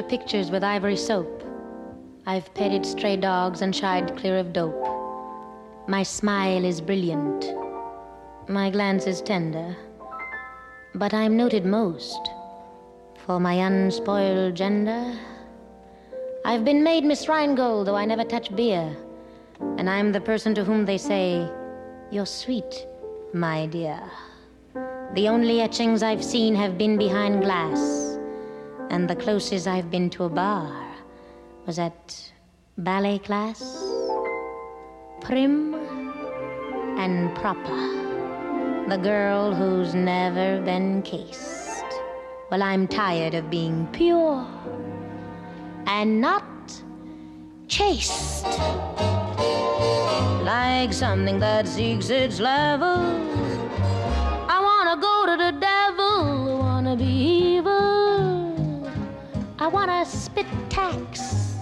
For pictures with ivory soap. I've petted stray dogs and shied clear of dope. My smile is brilliant. My glance is tender. But I'm noted most for my unspoiled gender. I've been made Miss Rheingold, though I never touch beer. And I'm the person to whom they say, You're sweet, my dear. The only etchings I've seen have been behind glass and the closest I've been to a bar was at ballet class. Prim and proper. The girl who's never been cased. Well, I'm tired of being pure and not chaste. Like something that seeks its level. I wanna spit tax.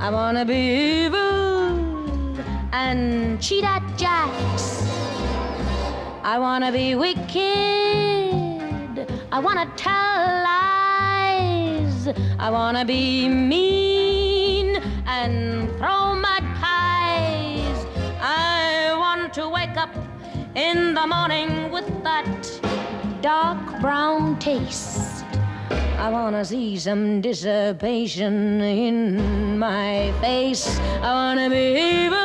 I wanna be evil and cheat at jacks. I wanna be wicked. I wanna tell lies. I wanna be mean and throw mud pies. I want to wake up in the morning with that dark brown taste. I wanna see some dissipation in my face. I wanna be evil.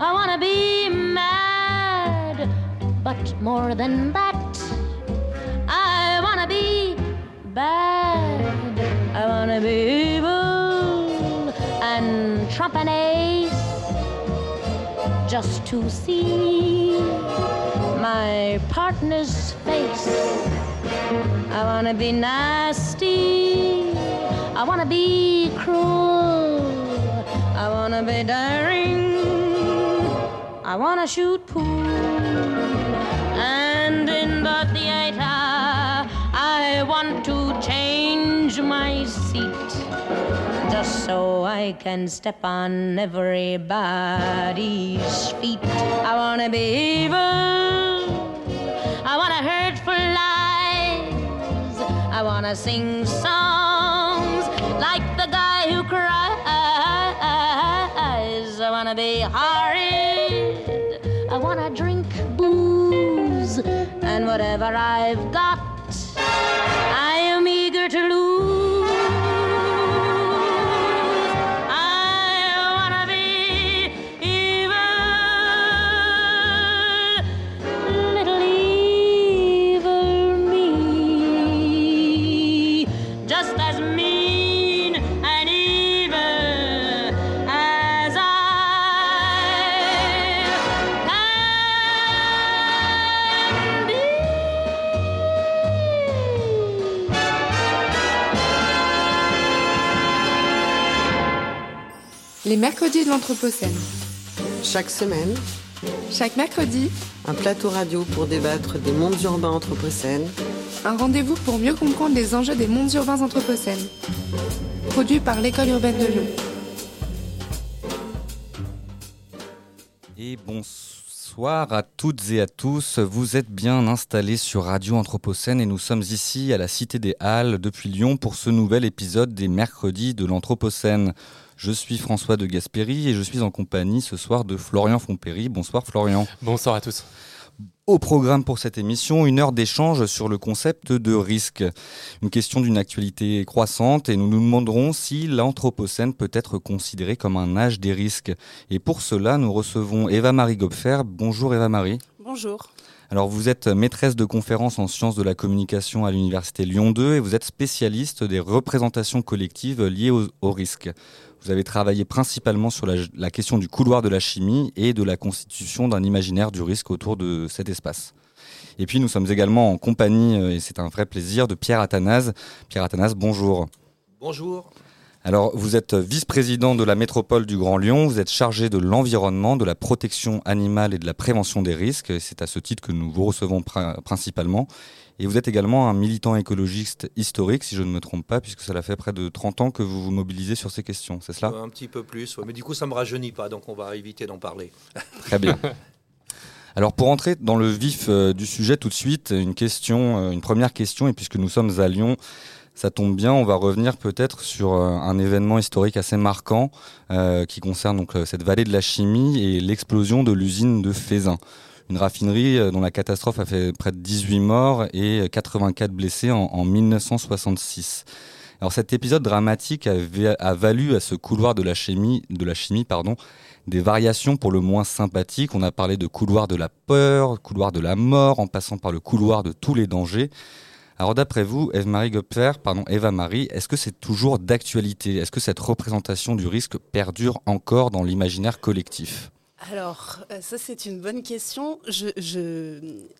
I wanna be mad. But more than that, I wanna be bad. I wanna be evil and trump an ace just to see my partner's face. I wanna be nasty. I wanna be cruel. I wanna be daring. I wanna shoot pool. And in the theater, I want to change my seat. Just so I can step on everybody's feet. I wanna be evil. I wanna hurt for life. I wanna sing songs like the guy who cries. I wanna be horrid. I wanna drink booze. And whatever I've got, Les mercredis de l'Anthropocène. Chaque semaine, Chaque mercredi, un plateau radio pour débattre des mondes urbains anthropocènes, un rendez-vous pour mieux comprendre les enjeux des mondes urbains anthropocènes. Produit par l'École urbaine de Lyon. Et bonsoir à toutes et à tous. Vous êtes bien installés sur Radio Anthropocène et nous sommes ici à la Cité des Halles depuis Lyon pour ce nouvel épisode des mercredis de l'Anthropocène. Je suis François de Gasperi et je suis en compagnie ce soir de Florian Fompéry. Bonsoir Florian. Bonsoir à tous. Au programme pour cette émission, une heure d'échange sur le concept de risque. Une question d'une actualité croissante et nous nous demanderons si l'Anthropocène peut être considéré comme un âge des risques. Et pour cela, nous recevons Eva-Marie Gopfer. Bonjour Eva-Marie. Bonjour. Alors vous êtes maîtresse de conférences en sciences de la communication à l'université Lyon 2 et vous êtes spécialiste des représentations collectives liées au, au risque. Vous avez travaillé principalement sur la, la, question du couloir de la chimie et de la constitution d'un imaginaire du risque autour de cet espace. Et puis nous sommes également en compagnie, et c'est un vrai plaisir, de Pierre Athanase. Pierre Athanase, bonjour. Bonjour. Alors, vous êtes vice-président de la métropole du Grand Lyon, vous êtes chargé de l'environnement, de la protection animale et de la prévention des risques. C'est à ce titre que nous vous recevons principalement. Et vous êtes également un militant écologiste historique, si je ne me trompe pas, puisque cela fait près de 30 ans que vous vous mobilisez sur ces questions, c'est cela? Un petit peu plus, mais du coup ça ne me rajeunit pas, donc on va éviter d'en parler. Très bien. Alors pour entrer dans le vif euh, du sujet tout de suite, une question, euh, une première question, et puisque nous sommes à Lyon, ça tombe bien, on va revenir peut-être sur euh, un événement historique assez marquant euh, qui concerne donc cette vallée de la chimie et l'explosion de l'usine de Fézin. Une raffinerie dont la catastrophe a fait près de 18 morts et 84 blessés en, 1966. Alors cet épisode dramatique a, valu à ce couloir de la chimie, de la chimie pardon, des variations pour le moins sympathiques. On a parlé de couloir de la peur, couloir de la mort, en passant par le couloir de tous les dangers. Alors d'après vous, Eve-Marie pardon, Eva-Marie, est-ce que c'est toujours d'actualité? Est-ce que cette représentation du risque perdure encore dans l'imaginaire collectif? Alors, euh, ça c'est une bonne question. Je je,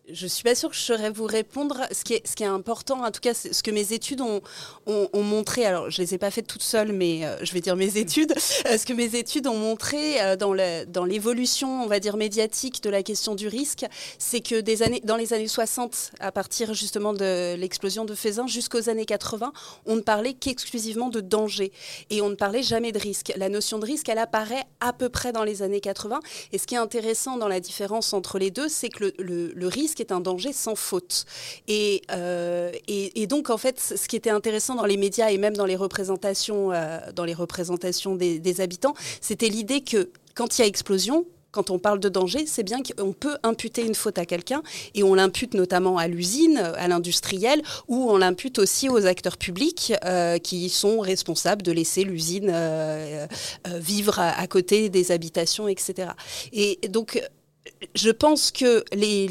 je suis pas sûre que je saurais vous répondre. Ce qui est, ce qui est important, en tout cas, ce que mes études ont, ont, montré, alors je les ai pas faites toutes seules, mais euh, je vais dire mes études, euh, ce que mes études ont montré dans l'évolution, on va dire, médiatique de la question du risque, c'est que des années, dans les années 60, à partir justement de l'explosion de Faisin jusqu'aux années 80, on ne parlait qu'exclusivement de danger et on ne parlait jamais de risque. La notion de risque, elle apparaît à peu près dans les années 80 et ce qui est intéressant dans la différence entre les deux, c'est que le, risque est un danger sans faute. Euh, et, donc, en fait, ce qui était intéressant dans les médias et même dans les représentations, euh, dans les représentations des habitants, c'était l'idée que quand il y a explosion, quand on parle de danger, c'est bien qu'on peut imputer une faute à quelqu'un et on l'impute notamment à l'usine, à l'industriel, ou on l'impute aussi aux acteurs publics euh, qui sont responsables de laisser l'usine euh, euh, vivre à, côté des habitations, etc. Et donc je pense que les,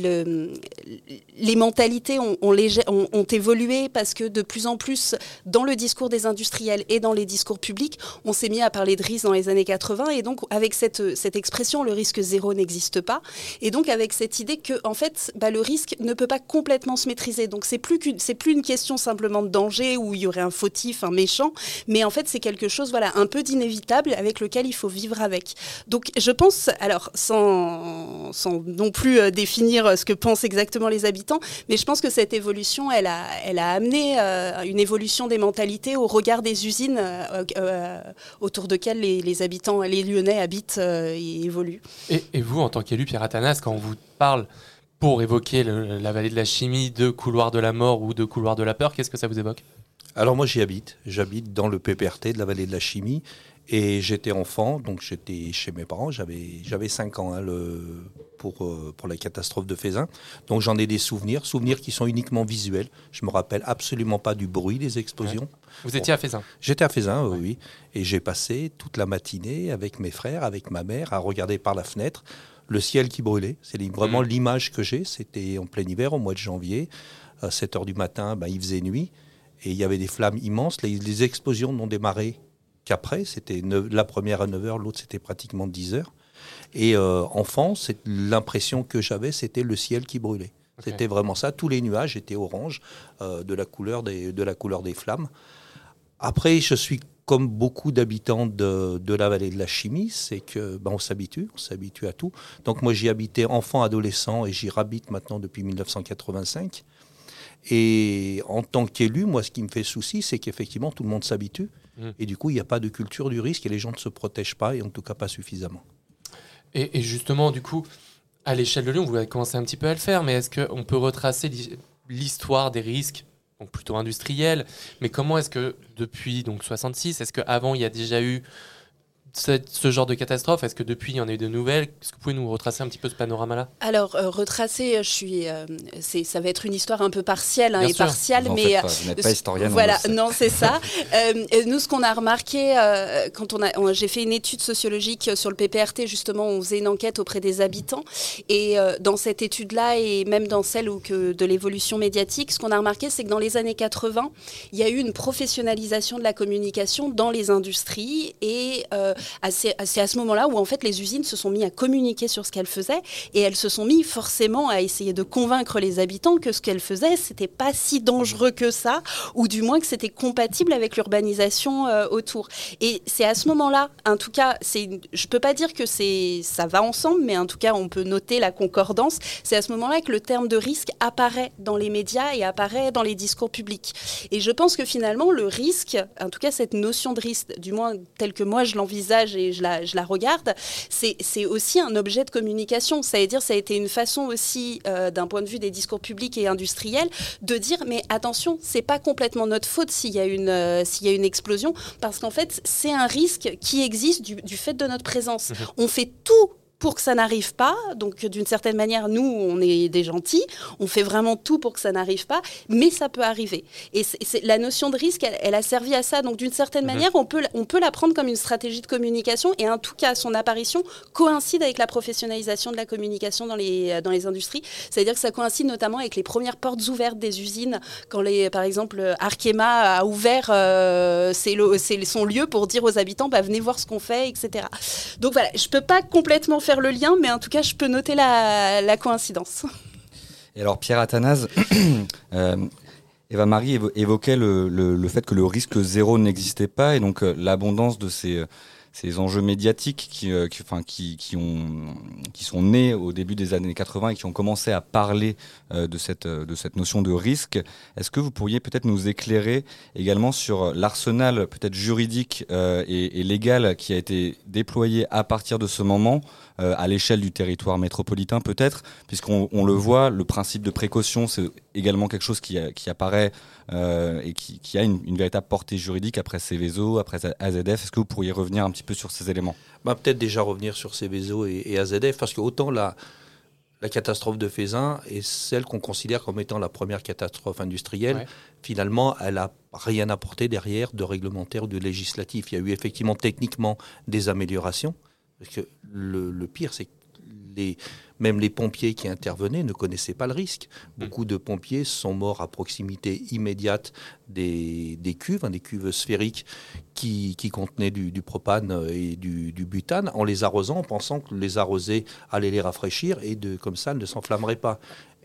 mentalités ont, évolué parce que de plus en plus, dans le discours des industriels et dans les discours publics, on s'est mis à parler de risque dans les années 80. Et donc, avec cette, cette expression, le risque zéro n'existe pas. Et donc, avec cette idée que, en fait, bah, le risque ne peut pas complètement se maîtriser. Donc, c'est plus, c'est plus une question simplement de danger où il y aurait un fautif, un méchant, mais en fait, c'est quelque chose, voilà, un peu d'inévitable avec lequel il faut vivre avec. Donc, je pense, alors, sans sans non plus euh, définir euh, ce que pensent exactement les habitants, mais je pense que cette évolution, elle a, elle a amené euh, une évolution des mentalités au regard des usines autour desquelles les, les, habitants, les Lyonnais habitent et évoluent. Et, vous, en tant qu'élu, Pierre Athanas, quand on vous parle pour évoquer la vallée de la chimie, de couloir de la mort ou de couloir de la peur, qu'est-ce que ça vous évoque? Alors moi j'y habite, j'habite dans le PPRT de la vallée de la chimie et j'étais enfant, donc j'étais chez mes parents, j'avais, j'avais 5 ans hein, le, pour, euh, pour la catastrophe de Fézin. Donc j'en ai des souvenirs, souvenirs qui sont uniquement visuels. Je me rappelle absolument pas du bruit des explosions. Vous étiez à Fézin J'étais à Fézin, oui. Et j'ai passé toute la matinée avec mes frères, avec ma mère, à regarder par la fenêtre le ciel qui brûlait. C'est vraiment mmh. l'image que j'ai. C'était en plein hiver, au mois de janvier. À 7 heures du matin, ben, il faisait nuit. Et il y avait des flammes immenses. Les, les explosions n'ont démarré qu'après. C'était la première à 9h, l'autre c'était pratiquement 10h. Et euh, enfant, l'impression que j'avais, c'était le ciel qui brûlait. C'était vraiment ça. Tous les nuages étaient orange, euh, de, la couleur des, de la couleur des flammes. Après, je suis comme beaucoup d'habitants de, de, la vallée de la chimie, c'est que ben, on s'habitue, on s'habitue à tout. Donc moi j'y habitais enfant, adolescent et j'y habite maintenant depuis 1985. Et en tant qu'élu, moi ce qui me fait souci, c'est qu'effectivement tout le monde s'habitue. Mmh. Et du coup, il n'y a pas de culture du risque et les gens ne se protègent pas, et en tout cas pas suffisamment. Et, justement, du coup, à l'échelle de Lyon, vous avez commencé un petit peu à le faire, mais est-ce qu'on peut retracer l'histoire des risques donc plutôt industriels, mais comment est-ce que depuis donc 66, est-ce qu'avant il y a déjà eu ce genre de catastrophe, est-ce que depuis il y en a eu de nouvelles? Est-ce que vous pouvez nous retracer un petit peu ce panorama-là? Alors, euh, retracer, je suis, euh, ça va être une histoire un peu partielle hein, et partielle, mais vous n'êtes pas historienne. Voilà, non, c'est ça. Euh, nous, ce qu'on a remarqué quand on a, j'ai fait une étude sociologique sur le PPRT, justement, on faisait une enquête auprès des habitants, et dans cette étude-là et même dans celle où que de l'évolution médiatique, ce qu'on a remarqué, c'est que dans les années 80, il y a eu une professionnalisation de la communication dans les industries et c'est à ce moment-là où en fait les usines se sont mis à communiquer sur ce qu'elles faisaient et elles se sont mis forcément à essayer de convaincre les habitants que ce qu'elles faisaient c'était pas si dangereux que ça ou du moins que c'était compatible avec l'urbanisation euh, autour. Et c'est à ce moment-là, en tout cas, c'est, je peux pas dire que ça va ensemble, mais en tout cas on peut noter la concordance. C'est à ce moment-là que le terme de risque apparaît dans les médias et apparaît dans les discours publics. Et je pense que finalement le risque, en tout cas cette notion de risque, du moins telle que moi je l'envisage et je la, je la regarde, c'est, aussi un objet de communication. Ça veut dire, ça a été une façon aussi, euh, d'un point de vue des discours publics et industriels, de dire mais attention, c'est pas complètement notre faute s'il y a une, euh, s'il y a une explosion, parce qu'en fait c'est un risque qui existe du, du fait de notre présence. Mhm. On fait tout pour que ça n'arrive pas. Donc, d'une certaine manière, nous, on est des gentils. On fait vraiment tout pour que ça n'arrive pas, mais ça peut arriver. Et c'est, la notion de risque, elle, elle, a servi à ça. Donc, d'une certaine Mhm. manière, on peut, on peut la prendre comme une stratégie de communication. Et en tout cas, son apparition coïncide avec la professionnalisation de la communication dans les, dans les industries. C'est-à-dire que ça coïncide notamment avec les premières portes ouvertes des usines, quand, les, par exemple, Arkema a ouvert euh, c'est son lieu pour dire aux habitants, bah, venez voir ce qu'on fait, etc. Donc voilà, je peux pas complètement faire le lien, mais en tout cas, je peux noter la, la coïncidence. Et alors, Pierre Athanase, euh, Eva-Marie évo évoquait le, le, fait que le risque zéro n'existait pas et donc euh, l'abondance de ces, ces enjeux médiatiques qui, euh, qui, enfin, qui, qui, ont, qui sont nés au début des années 80 et qui ont commencé à parler euh, de, cette, de cette notion de risque. Est-ce que vous pourriez peut-être nous éclairer également sur l'arsenal peut-être juridique euh, et, et légal qui a été déployé à partir de ce moment euh, à l'échelle du territoire métropolitain peut-être, puisqu'on on le voit, le principe de précaution, c'est également quelque chose qui, apparaît euh, et qui, qui a une, une, véritable portée juridique après Céveso, après AZF. Est-ce que vous pourriez revenir un petit peu sur ces éléments bah, Peut-être déjà revenir sur Céveso et, et AZF, parce que autant la, la catastrophe de Fézin est celle qu'on considère comme étant la première catastrophe industrielle. Ouais. Finalement, elle n'a rien apporté derrière de réglementaire ou de législatif. Il y a eu effectivement techniquement des améliorations. Parce que le, le pire, c'est que les, même les pompiers qui intervenaient ne connaissaient pas le risque. Beaucoup de pompiers sont morts à proximité immédiate des, des cuves, hein, des cuves sphériques qui, qui contenaient du, du, propane et du, du, butane, en les arrosant, en pensant que les arroser allait les rafraîchir et de, comme ça, elles ne s'enflammeraient pas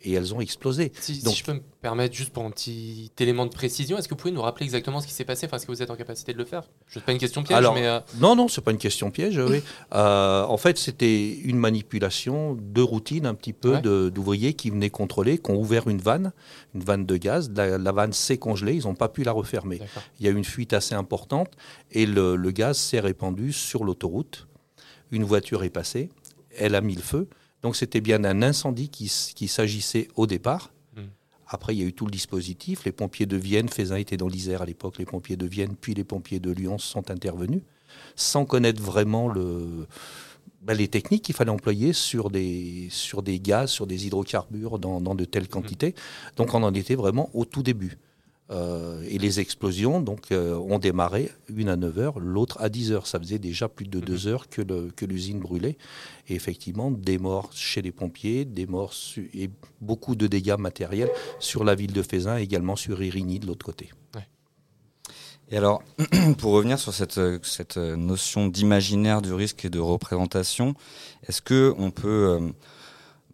et elles ont explosé. Si, Donc, si je peux me permettre juste pour un petit élément de précision, est-ce que vous pouvez nous rappeler exactement ce qui s'est passé? Est-ce que vous êtes en capacité de le faire? Je pas une question piège, Alors, mais euh... non, non, c'est pas une question piège. oui. euh, en fait, c'était une manipulation de routine, un petit peu, ouais. d'ouvriers qui venaient contrôler, qui ont ouvert une vanne, une vanne de gaz. La, la vanne s'est congelée, ils n'ont pas pu la refermer. Il y a eu une fuite assez importante et le, le gaz s'est répandu sur l'autoroute. Une voiture est passée, elle a mis le feu. Donc c'était bien un incendie qui, qui s'agissait au départ. Hmm. Mmh. Après, il y a eu tout le dispositif. Les pompiers de Vienne, Fézin était dans l'Isère à l'époque, les pompiers de Vienne, puis les pompiers de Lyon sont intervenus, sans connaître vraiment le, ben, les techniques qu'il fallait employer sur des, sur des gaz, sur des hydrocarbures dans, dans de telles quantités. Mmh. Donc on en était vraiment au tout début. Euh, et les explosions donc, euh, ont démarré, une à 9 heures, l'autre à 10 heures. Ça faisait déjà plus de 2 heures que, le, que l'usine brûlait. Et effectivement, des morts chez les pompiers, des morts su- et beaucoup de dégâts matériels sur la ville de Fézin, également sur Irigny de l'autre côté. Ouais. Et alors, pour revenir sur cette, cette notion d'imaginaire du risque et de représentation, est-ce que on peut euh,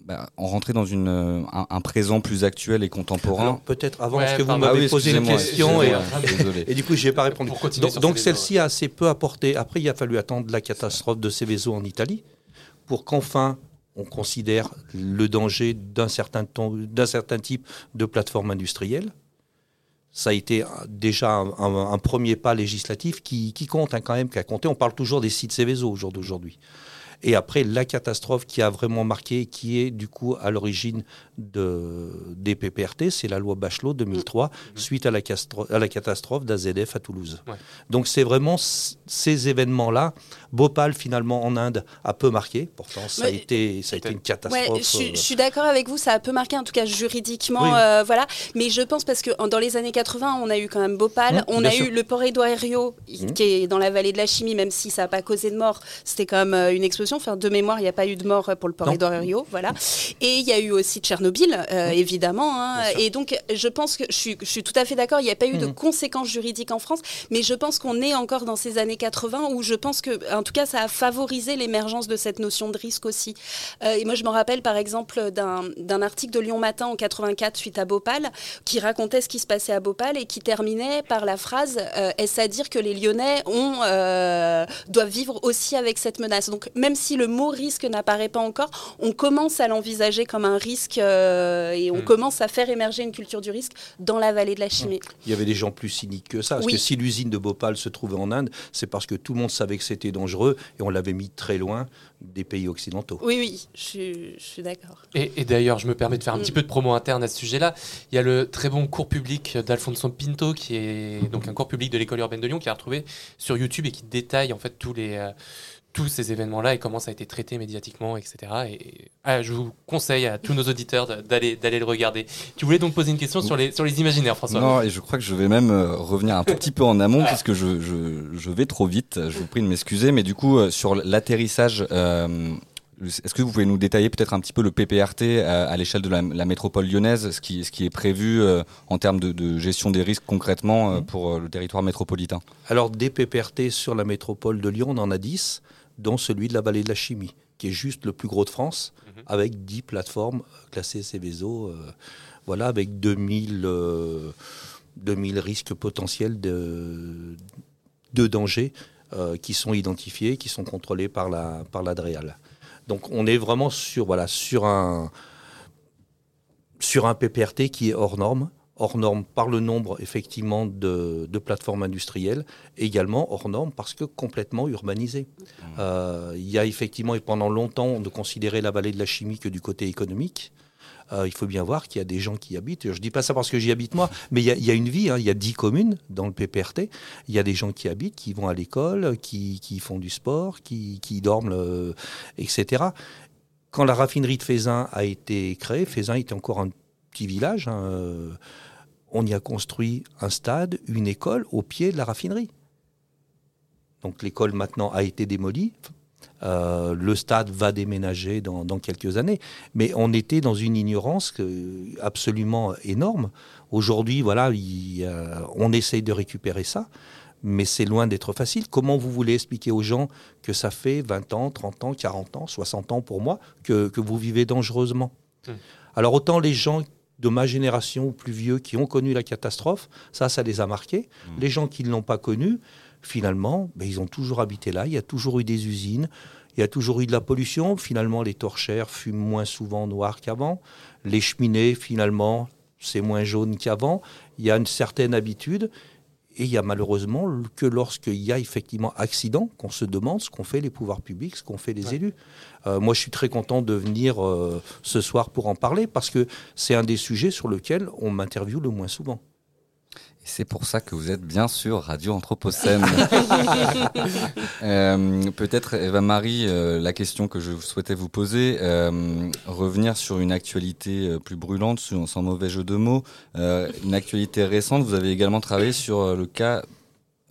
bah, en rentrer dans une, un, un, présent plus actuel et contemporain. Peut-être avant, Ouais, parce que vous m'avez Ah oui, posé une question et, et du coup, je n'ai pas répondu. Donc, celle-ci a assez peu apporté. Après, il a fallu attendre la catastrophe de Céveso en Italie pour qu'enfin on considère le danger d'un certain, ton- d'un certain type de plateforme industrielle. Ça a été déjà un, un- un premier pas législatif qui, qui compte hein, quand même, qui a compté. On parle toujours des sites Céveso au jour d'aujourd'hui. Et après, la catastrophe qui a vraiment marqué, qui est du coup à l'origine de, des PPRT, c'est la loi Bachelot 2003, suite à la, castro- à la catastrophe d'AZF à Toulouse. Ouais. Donc c'est vraiment ces événements-là. Bhopal, finalement, en Inde, a peu marqué. Pourtant, ça, a, été, ça a été une Ouais, catastrophe. je, suis- euh, je suis d'accord avec vous, ça a peu marqué, en tout cas juridiquement, Oui. euh, voilà. Mais je pense parce que dans les années 80, on a eu quand même Bhopal, Mmh, on a sûr. eu le port Herriot, Mmh. qui est dans la vallée de la chimie, même si ça n'a pas causé de mort, c'était quand même euh, une explosion Enfin, de mémoire, il n'y a pas eu de mort pour le port Édouard Herriot, voilà. Et il y a eu aussi Tchernobyl, euh, évidemment. hein. Et donc, je pense que je suis, je suis tout à fait d'accord. Il n'y a pas eu de Mhm. conséquences juridiques en France, mais je pense qu'on est encore dans ces années 80 où je pense que, en tout cas, ça a favorisé l'émergence de cette notion de risque aussi. Euh, et moi, je me rappelle par exemple d'un article de Lyon Matin en 84 suite à Bhopal qui racontait ce qui se passait à Bhopal et qui terminait par la phrase euh, Est-ce à dire que les Lyonnais ont, euh, doivent vivre aussi avec cette menace? Donc, même si le mot risque n'apparaît pas encore, on commence à l'envisager comme un risque euh, et on Mm. commence à faire émerger une culture du risque dans la vallée de la Chimie. Il y avait des gens plus cyniques que ça. Parce Oui. que si l'usine de Bhopal se trouvait en Inde, c'est parce que tout le monde savait que c'était dangereux et on l'avait mis très loin des pays occidentaux. Oui, oui, je suis, je suis d'accord. Et, et d'ailleurs, je me permets de faire un petit peu de promo interne à ce sujet-là. Il y a le très bon cours public d'Alfonso Pinto, qui est donc un cours public de l'école urbaine de Lyon, qui a retrouvé sur YouTube et qui détaille en fait tous les euh, tous ces événements-là et comment ça a été traité médiatiquement, etc. Et ah, je vous conseille à tous nos auditeurs d'aller d'aller le regarder. Tu voulais donc poser une question sur les sur les imaginaires, François Non, et je crois que je vais même euh, revenir un tout petit peu en amont, puisque je, je, je vais trop vite. Je vous prie de m'excuser, mais du coup, euh, sur l'atterrissage, euh, est-ce que vous pouvez nous détailler peut-être un petit peu le PPRT euh, à l'échelle de la, la métropole lyonnaise, ce qui, ce qui est prévu euh, en termes de, de gestion des risques concrètement euh, pour euh, le territoire métropolitain? Alors, des PPRT sur la métropole de Lyon, on en a 10, dont celui de la vallée de la chimie, qui est juste le plus gros de France, Mhm. avec 10 plateformes classées Céveso, euh, voilà, avec 2000, euh, 2000 risques potentiels de, de danger euh, qui sont identifiés, qui sont contrôlés par la, par la DREAL. Donc, on est vraiment sur, voilà, sur un sur un PPRT qui est hors norme, hors norme par le nombre effectivement de, de plateformes industrielles, également hors norme parce que complètement urbanisé. Euh, il y a effectivement, et pendant longtemps, on ne considérait la vallée de la chimie que du côté économique. Euh, il faut bien voir qu'il y a des gens qui y habitent. Je ne dis pas ça parce que j'y habite moi, mais il y a, il y a une vie. hein. Il y a 10 communes dans le PPRT. Il y a des gens qui habitent, qui vont à l'école, qui, qui font du sport, qui, qui dorment, euh, etc. Quand la raffinerie de Fézin a été créée, Fézin était encore un petit village. hein, on y a construit un stade, une école au pied de la raffinerie. Donc l'école maintenant a été démolie. Euh, le stade va déménager dans, dans quelques années. Mais on était dans une ignorance absolument énorme. Aujourd'hui, voilà, il on essaye de récupérer ça, mais c'est loin d'être facile. Comment vous voulez expliquer aux gens que ça fait 20 ans, 30 ans, 40 ans, 60 ans pour moi que, que vous vivez dangereusement? Hmm. Alors autant les gens de ma génération ou plus vieux qui ont connu la catastrophe, ça, ça les a marqués. Les gens qui ne l'ont pas connu, finalement, ben, ils ont toujours habité là. Il y a toujours eu des usines, il y a toujours eu de la pollution. Finalement, les torchères fument moins souvent noir qu'avant. Les cheminées, finalement, c'est moins jaune qu'avant. Il y a une certaine habitude. Et il y a malheureusement que lorsqu'il y a effectivement accident qu'on se demande ce qu'ont fait les pouvoirs publics, ce qu'ont fait les Ouais. élus. Euh, moi, je suis très content de venir euh, ce soir pour en parler parce que c'est un des sujets sur lesquels on m'interviewe le moins souvent. C'est pour ça que vous êtes bien sûr Radio Anthropocène. Euh, Peut-être, Eva-Marie, euh, la question que je souhaitais vous poser, euh, revenir sur une actualité plus brûlante, sans mauvais jeu de mots. Une actualité récente, vous avez également travaillé sur le cas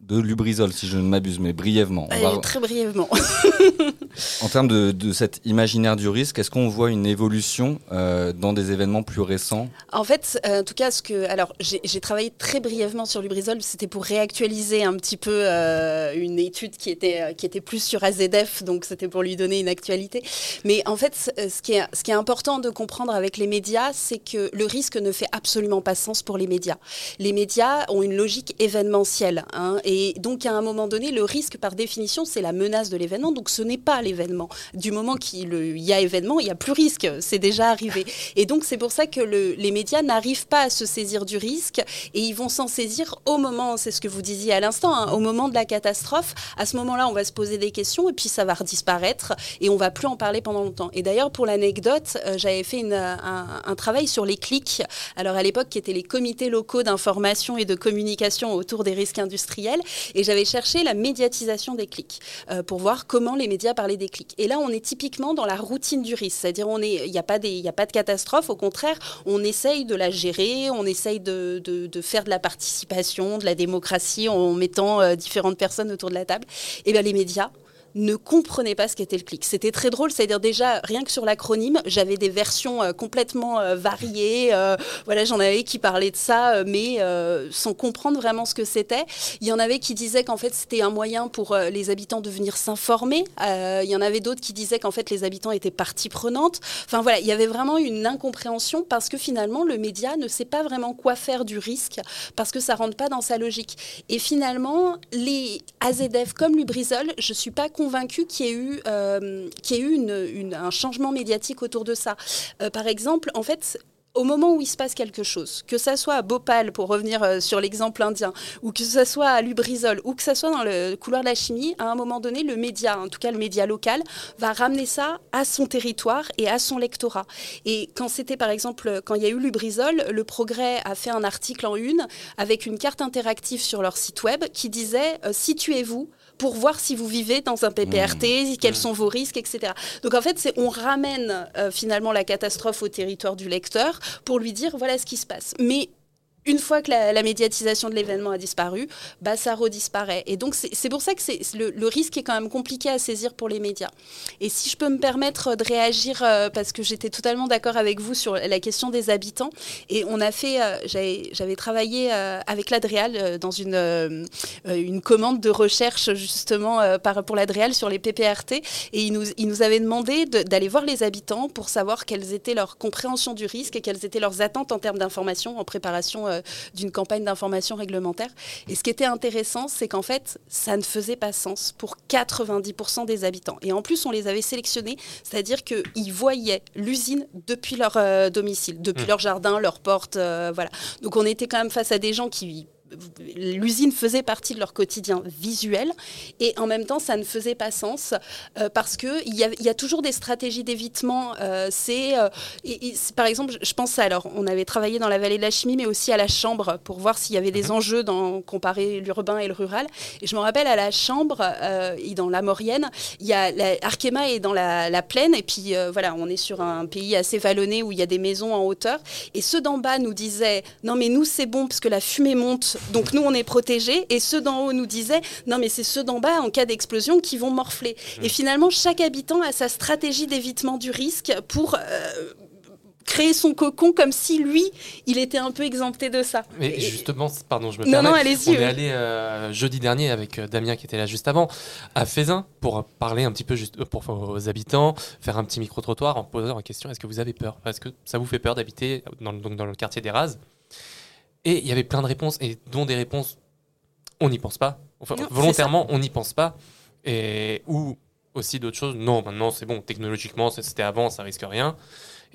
de Lubrizol, si je ne m'abuse, mais brièvement. Va- Très brièvement. en termes de, de cet imaginaire du risque, est-ce qu'on voit une évolution euh, dans des événements plus récents? En fait, euh, en tout cas, ce que, alors, j'ai travaillé très brièvement sur Lubrizol. C'était pour réactualiser un petit peu euh, une étude qui était qui était plus sur AZF, donc c'était pour lui donner une actualité. Mais en fait, ce qui est ce qui est important de comprendre avec les médias, c'est que le risque ne fait absolument pas sens pour les médias. Les médias ont une logique événementielle, hein, et donc à un moment donné, le risque, par définition, c'est la menace de l'événement. Donc ce n'est pas l'événement. Du moment qu'il y a événement, il y a plus risque. C'est déjà arrivé. Et donc c'est pour ça que le- les médias n'arrivent pas à se saisir du risque et ils vont s'en saisir au moment, c'est ce que vous disiez à l'instant, hein, au moment de la catastrophe. À ce moment-là, on va se poser des questions et puis ça va redisparaître et on va plus en parler pendant longtemps. Et d'ailleurs, pour l'anecdote, euh, j'avais fait un travail sur les clics. Alors à l'époque, qui étaient les comités locaux d'information et de communication autour des risques industriels, et j'avais cherché la médiatisation des clics euh, pour voir comment les médias parlaient des clics. Et là, on est typiquement dans la routine du risque, c'est-à-dire on n'y a pas de catastrophe. Au contraire, on essaye de la gérer, on essaye de faire de la participation, de la démocratie en mettant euh, différentes personnes autour de la table. Et bien les médias ne comprenaient pas ce qu'était le clic. C'était très drôle, c'est-à-dire déjà, rien que sur l'acronyme, j'avais des versions euh, complètement euh, variées. euh, voilà, j'en avais qui parlaient de ça, mais sans comprendre vraiment ce que c'était. Il y en avait qui disaient qu'en fait, c'était un moyen pour les habitants de venir s'informer. Il y en avait d'autres qui disaient qu'en fait, les habitants étaient partie prenante. Enfin voilà, il y avait vraiment une incompréhension parce que finalement, le média ne sait pas vraiment quoi faire du risque parce que ça rentre pas dans sa logique. Et finalement, les AZF comme Lubrizol, je suis pas convaincue qu'il y ait eu, euh, qu'il y ait eu un changement médiatique autour de ça. Euh, par exemple, en fait, au moment où il se passe quelque chose, que ça soit à Bhopal, pour revenir euh, sur l'exemple indien, ou que ça soit à Lubrizol, ou que ça soit dans le couloir de la chimie, à un moment donné, le média, en tout cas le média local, va ramener ça à son territoire et à son lectorat. Et quand c'était, par exemple, quand il y a eu Lubrizol, le Progrès a fait un article en une avec une carte interactive sur leur site web qui disait Situez-vous pour voir si vous vivez dans un PPRT, quels sont vos risques, etc. Donc en fait, c'est on ramène euh, finalement la catastrophe au territoire du lecteur pour lui dire voilà ce qui se passe. Mais une fois que la, médiatisation de l'événement a disparu, bah, ça redisparaît. Et donc, c'est pour ça que le, risque est quand même compliqué à saisir pour les médias. Et si je peux me permettre de réagir, euh, parce que j'étais totalement d'accord avec vous sur la question des habitants, et on a fait, euh, j'avais travaillé euh, avec l'Adréal dans une, une commande de recherche justement pour l'Adréal sur les PPRT, et il nous, avait demandé de- d'aller voir les habitants pour savoir quelles étaient leurs compréhensions du risque et quelles étaient leurs attentes en termes d'information en préparation euh, d'une campagne d'information réglementaire. Et ce qui était intéressant, c'est qu'en fait, ça ne faisait pas sens pour 90% des habitants. Et en plus, on les avait sélectionnés, c'est-à-dire qu'ils voyaient l'usine depuis leur euh, domicile, depuis Mmh. leur jardin, leur porte, euh, voilà. Donc on était quand même face à des gens qui l'usine faisait partie de leur quotidien visuel et en même temps ça ne faisait pas sens euh, parce que il y, a- il y a toujours des stratégies d'évitement euh, c'est euh, c'est- par exemple je pense à alors on avait travaillé dans la vallée de la chimie mais aussi à la chambre pour voir s'il y avait des enjeux dans comparer l'urbain et le rural. Et je me rappelle à la chambre et dans la Maurienne il y a la, Arkema est dans la, la plaine et puis voilà on est sur un pays assez vallonné où il y a des maisons en hauteur. Et ceux d'en bas nous disaient non mais nous c'est bon parce que la fumée monte donc nous on est protégés. Et ceux d'en haut nous disaient non mais c'est ceux d'en bas en cas d'explosion qui vont morfler. Et finalement chaque habitant a sa stratégie d'évitement du risque pour euh, créer son cocon comme si lui il était un peu exempté de ça. Mais justement, pardon, je me Non, permets. non, allez-y, On oui. est allé euh, jeudi dernier avec euh, Damien qui était là juste avant à Fézin pour parler un petit peu juste pour aux habitants, faire un petit micro trottoir en posant la question est-ce que vous avez peur? Est-ce que ça vous fait peur d'habiter dans, donc dans le quartier des Rases Et il y avait plein de réponses et dont des réponses on n'y pense pas. Enfin, Non, volontairement, on n'y pense pas. Et ou aussi d'autres choses. Non, maintenant c'est bon. Technologiquement, c'était avant, ça risque rien.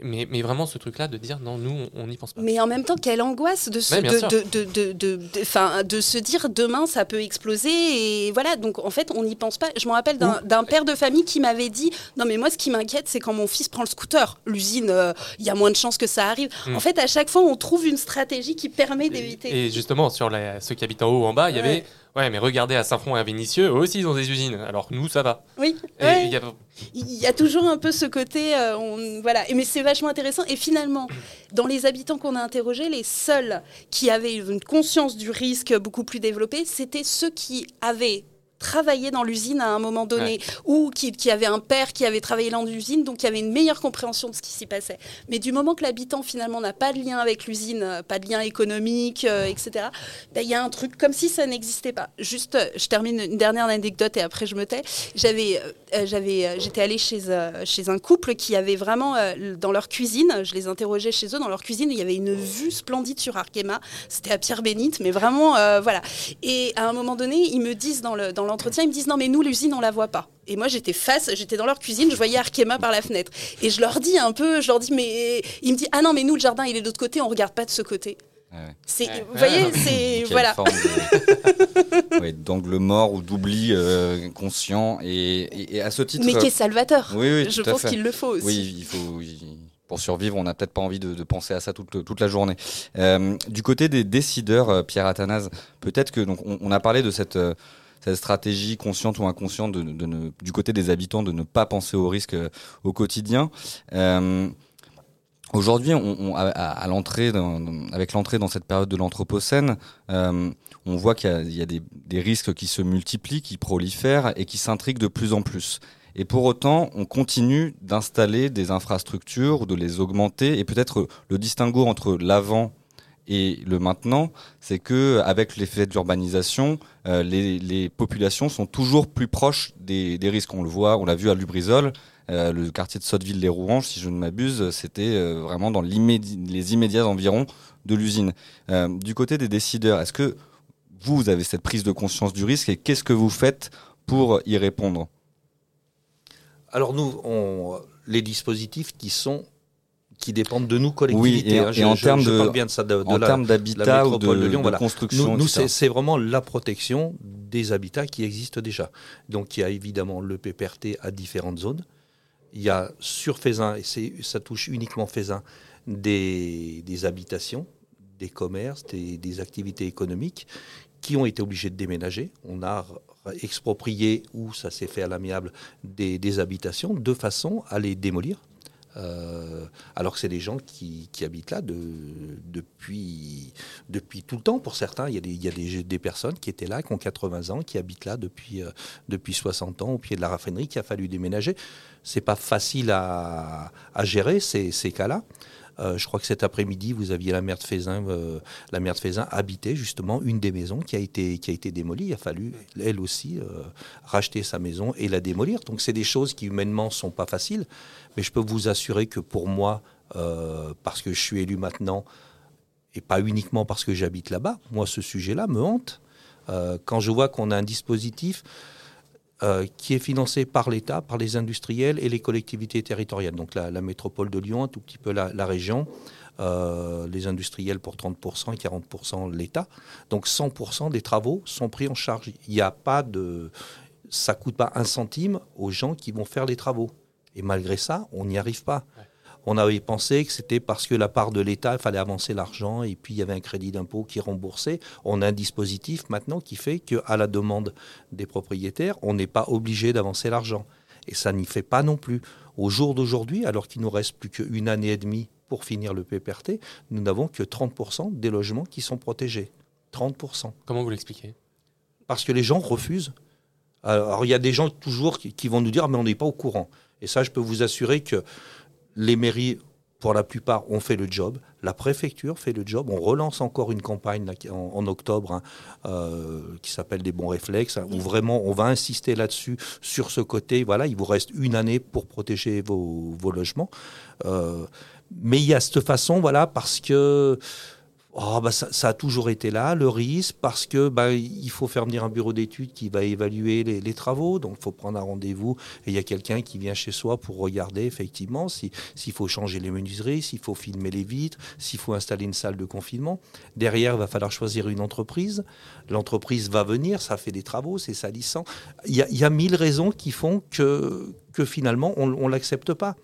Mais, mais vraiment ce truc-là de dire non, nous on n'y pense pas. Mais en même temps, quelle angoisse de se, Ouais, de, de, de, 'fin, de se dire demain ça peut exploser et voilà. Donc en fait, on n'y pense pas. Je me rappelle d'un père de famille qui m'avait dit non mais moi ce qui m'inquiète c'est quand mon fils prend le scooter. L'usine, euh, il y a moins de chances que ça arrive. Mm. En fait, à chaque fois, on trouve une stratégie qui permet d'éviter. Et justement, sur la- ceux qui habitent en haut ou en bas, il y avait Ouais, mais regardez à Saint-Front et à Vénissieux, eux aussi ils ont des usines. Alors nous, ça va. Oui. Et ouais. y a- Il y a toujours un peu ce côté, euh, voilà. Et- Mais c'est vachement intéressant. Et finalement, dans les habitants qu'on a interrogés, les seuls qui avaient une conscience du risque beaucoup plus développée, c'était ceux qui avaient travaillé dans l'usine à un moment donné ou qui, qui avaient un père qui avait travaillé dans l'usine donc qui avait une meilleure compréhension de ce qui s'y passait. Mais du moment que l'habitant finalement n'a pas de lien avec l'usine euh, pas de lien économique euh, etc ben, il y a un truc comme si ça n'existait pas. Juste euh, je termine une dernière anecdote et après je me tais. J'avais euh, j'avais j'étais allée chez euh, chez un couple qui avait vraiment dans leur cuisine je les interrogeais chez eux dans leur cuisine il y avait une vue splendide sur Arkema. C'était à Pierre Bénite mais vraiment voilà. Et à un moment donné ils me disent dans le dans l'entretien ils me disent non mais nous l'usine on la voit pas et moi j'étais face j'étais dans leur cuisine je voyais Arkema par la fenêtre et je leur dis un peu je leur dis mais ils me disent ah non mais nous le jardin il est de l'autre côté on regarde pas de ce côté Ouais. c'est Ouais. vous voyez Ouais. c'est voilà de- ouais, d'angle mort ou d'oubli euh, conscient et, et- et à ce titre mais qui est salvateur oui, oui, je pense qu'il le faut aussi Oui, il faut. il- Pour survivre, on n'a peut-être pas envie de, de penser à ça toute, toute la journée. Euh, du côté des décideurs, euh, Pierre Athanase, peut-être que donc on, on a parlé de cette, euh, cette stratégie consciente ou inconsciente du côté des habitants de ne pas penser au risque euh, au quotidien. Euh, Aujourd'hui, à, l'entrée, avec l'entrée dans cette période de l'anthropocène, euh, on voit qu'il y a, des, des risques qui se multiplient, qui prolifèrent et qui s'intriguent de plus en plus. Et pour autant, on continue d'installer des infrastructures, de les augmenter. Et peut-être le distinguo entre l'avant et le maintenant, c'est que avec l'effet d'urbanisation, euh, les, populations sont toujours plus proches des, risques. On le voit, on l'a vu à Lubrizol, euh, le quartier de Sotteville-les-Rouanges, si je ne m'abuse, c'était euh, vraiment dans les immédiats environs de l'usine. Du côté des décideurs, est-ce que vous, avez cette prise de conscience du risque et qu'est-ce que vous faites pour y répondre? Alors nous, les dispositifs qui sont qui dépendent de nous Oui, collectivités. et, hein, et je- en termes de, de ça, de, en la- termes d'habitat ou de, Lyon, voilà. construction, Nous, c'est vraiment la protection des habitats qui existent déjà. Donc il y a évidemment le PPRT à différentes zones. Il y a sur Faisin, et ça touche uniquement Faisin, des, des habitations, des commerces, des, des activités économiques qui ont été obligés de déménager. On a exproprié, ou ça s'est fait à l'amiable, des, des habitations de façon à les démolir. Euh, alors que c'est des gens qui, habitent là de- depuis, depuis tout le temps pour certains. Il y a, des, il y a des, des personnes qui étaient là, qui ont 80 ans, qui habitent là depuis, euh, depuis 60 ans au pied de la raffinerie, qui a fallu déménager. C'est pas facile à, à gérer ces, ces cas-là. Euh, je crois que cet après-midi, vous aviez la maire de Fézin, euh, la maire de Fézin habitait justement une des maisons qui a été, qui a été démolie. Il a fallu, elle aussi, euh, racheter sa maison et la démolir. Donc, c'est des choses qui humainement sont pas faciles. Mais je peux vous assurer que pour moi, parce que je suis élu maintenant, et pas uniquement parce que j'habite là-bas, moi, ce sujet-là me hante. Quand je vois qu'on a un dispositif euh, qui est financé par l'État, par les industriels et les collectivités territoriales. Donc la, métropole de Lyon, un tout petit peu la, la région, euh, les industriels pour 30% et 40% l'État. Donc 100% des travaux sont pris en charge. Il n'y a pas de... Ça coûte pas un centime aux gens qui vont faire les travaux. Et malgré ça, on n'y arrive pas. On avait pensé que c'était parce que la part de l'État, il fallait avancer l'argent et puis il y avait un crédit d'impôt qui remboursait. On a un dispositif maintenant qui fait qu'à la demande des propriétaires, on n'est pas obligé d'avancer l'argent. Et ça n'y fait pas non plus. Au jour d'aujourd'hui, alors qu'il nous reste plus qu'une année et demie pour finir le PPRT, nous n'avons que 30% des logements qui sont protégés. 30%. Comment vous l'expliquez? Parce que les gens refusent. Alors, il y a des gens toujours qui, qui vont nous dire, mais on n'est pas au courant. Et ça, je peux vous assurer que les mairies, pour la plupart, ont fait le job. La préfecture fait le job. On relance encore une campagne en, octobre hein, euh, qui s'appelle des bons réflexes, hein, où vraiment on va insister là-dessus, sur ce côté. Voilà, il vous reste une année pour protéger vos, vos logements. Euh, mais il y a cette façon, voilà, parce que oh, bah, ça, ça a toujours été là, le risque, parce que bah, il faut faire venir un bureau d'études qui va évaluer les, travaux, donc il faut prendre un rendez-vous, et il y a quelqu'un qui vient chez soi pour regarder effectivement si- s'il faut changer les menuiseries, s'il faut filmer les vitres, s'il faut installer une salle de confinement. Derrière, il va falloir choisir une entreprise. L'entreprise va venir, ça fait des travaux, c'est salissant. Il y a, y a mille raisons qui font que, que finalement, on ne l'accepte pas.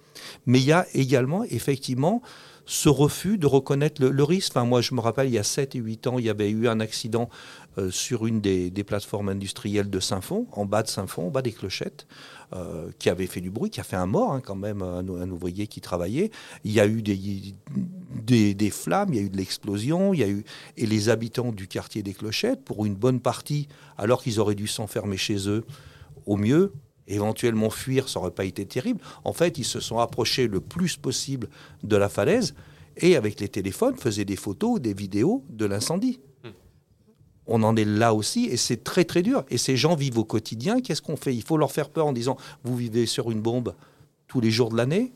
Mais il y a également, effectivement, ce refus de reconnaître le, risque. Enfin, moi, je me rappelle, il y a 7 et 8 ans, il y avait eu un accident euh, sur une des, plateformes industrielles de Saint-Fond, en bas de Saint-Fond, en bas des clochettes, euh, qui avait fait du bruit, qui a fait un mort hein, quand même, un, ouvrier qui travaillait. Il y a eu des, des, des flammes, il y a eu de l'explosion, il y a eu et les habitants du quartier des clochettes, pour une bonne partie, alors qu'ils auraient dû s'enfermer chez eux, au mieux, éventuellement fuir, ça n'aurait pas été terrible. En fait, ils se sont approchés le plus possible de la falaise et avec les téléphones faisaient des photos, des vidéos de l'incendie. On en est là aussi et c'est très très dur. Et ces gens vivent au quotidien. Qu'est-ce qu'on fait? Il faut leur faire peur en disant vous vivez sur une bombe tous les jours de l'année?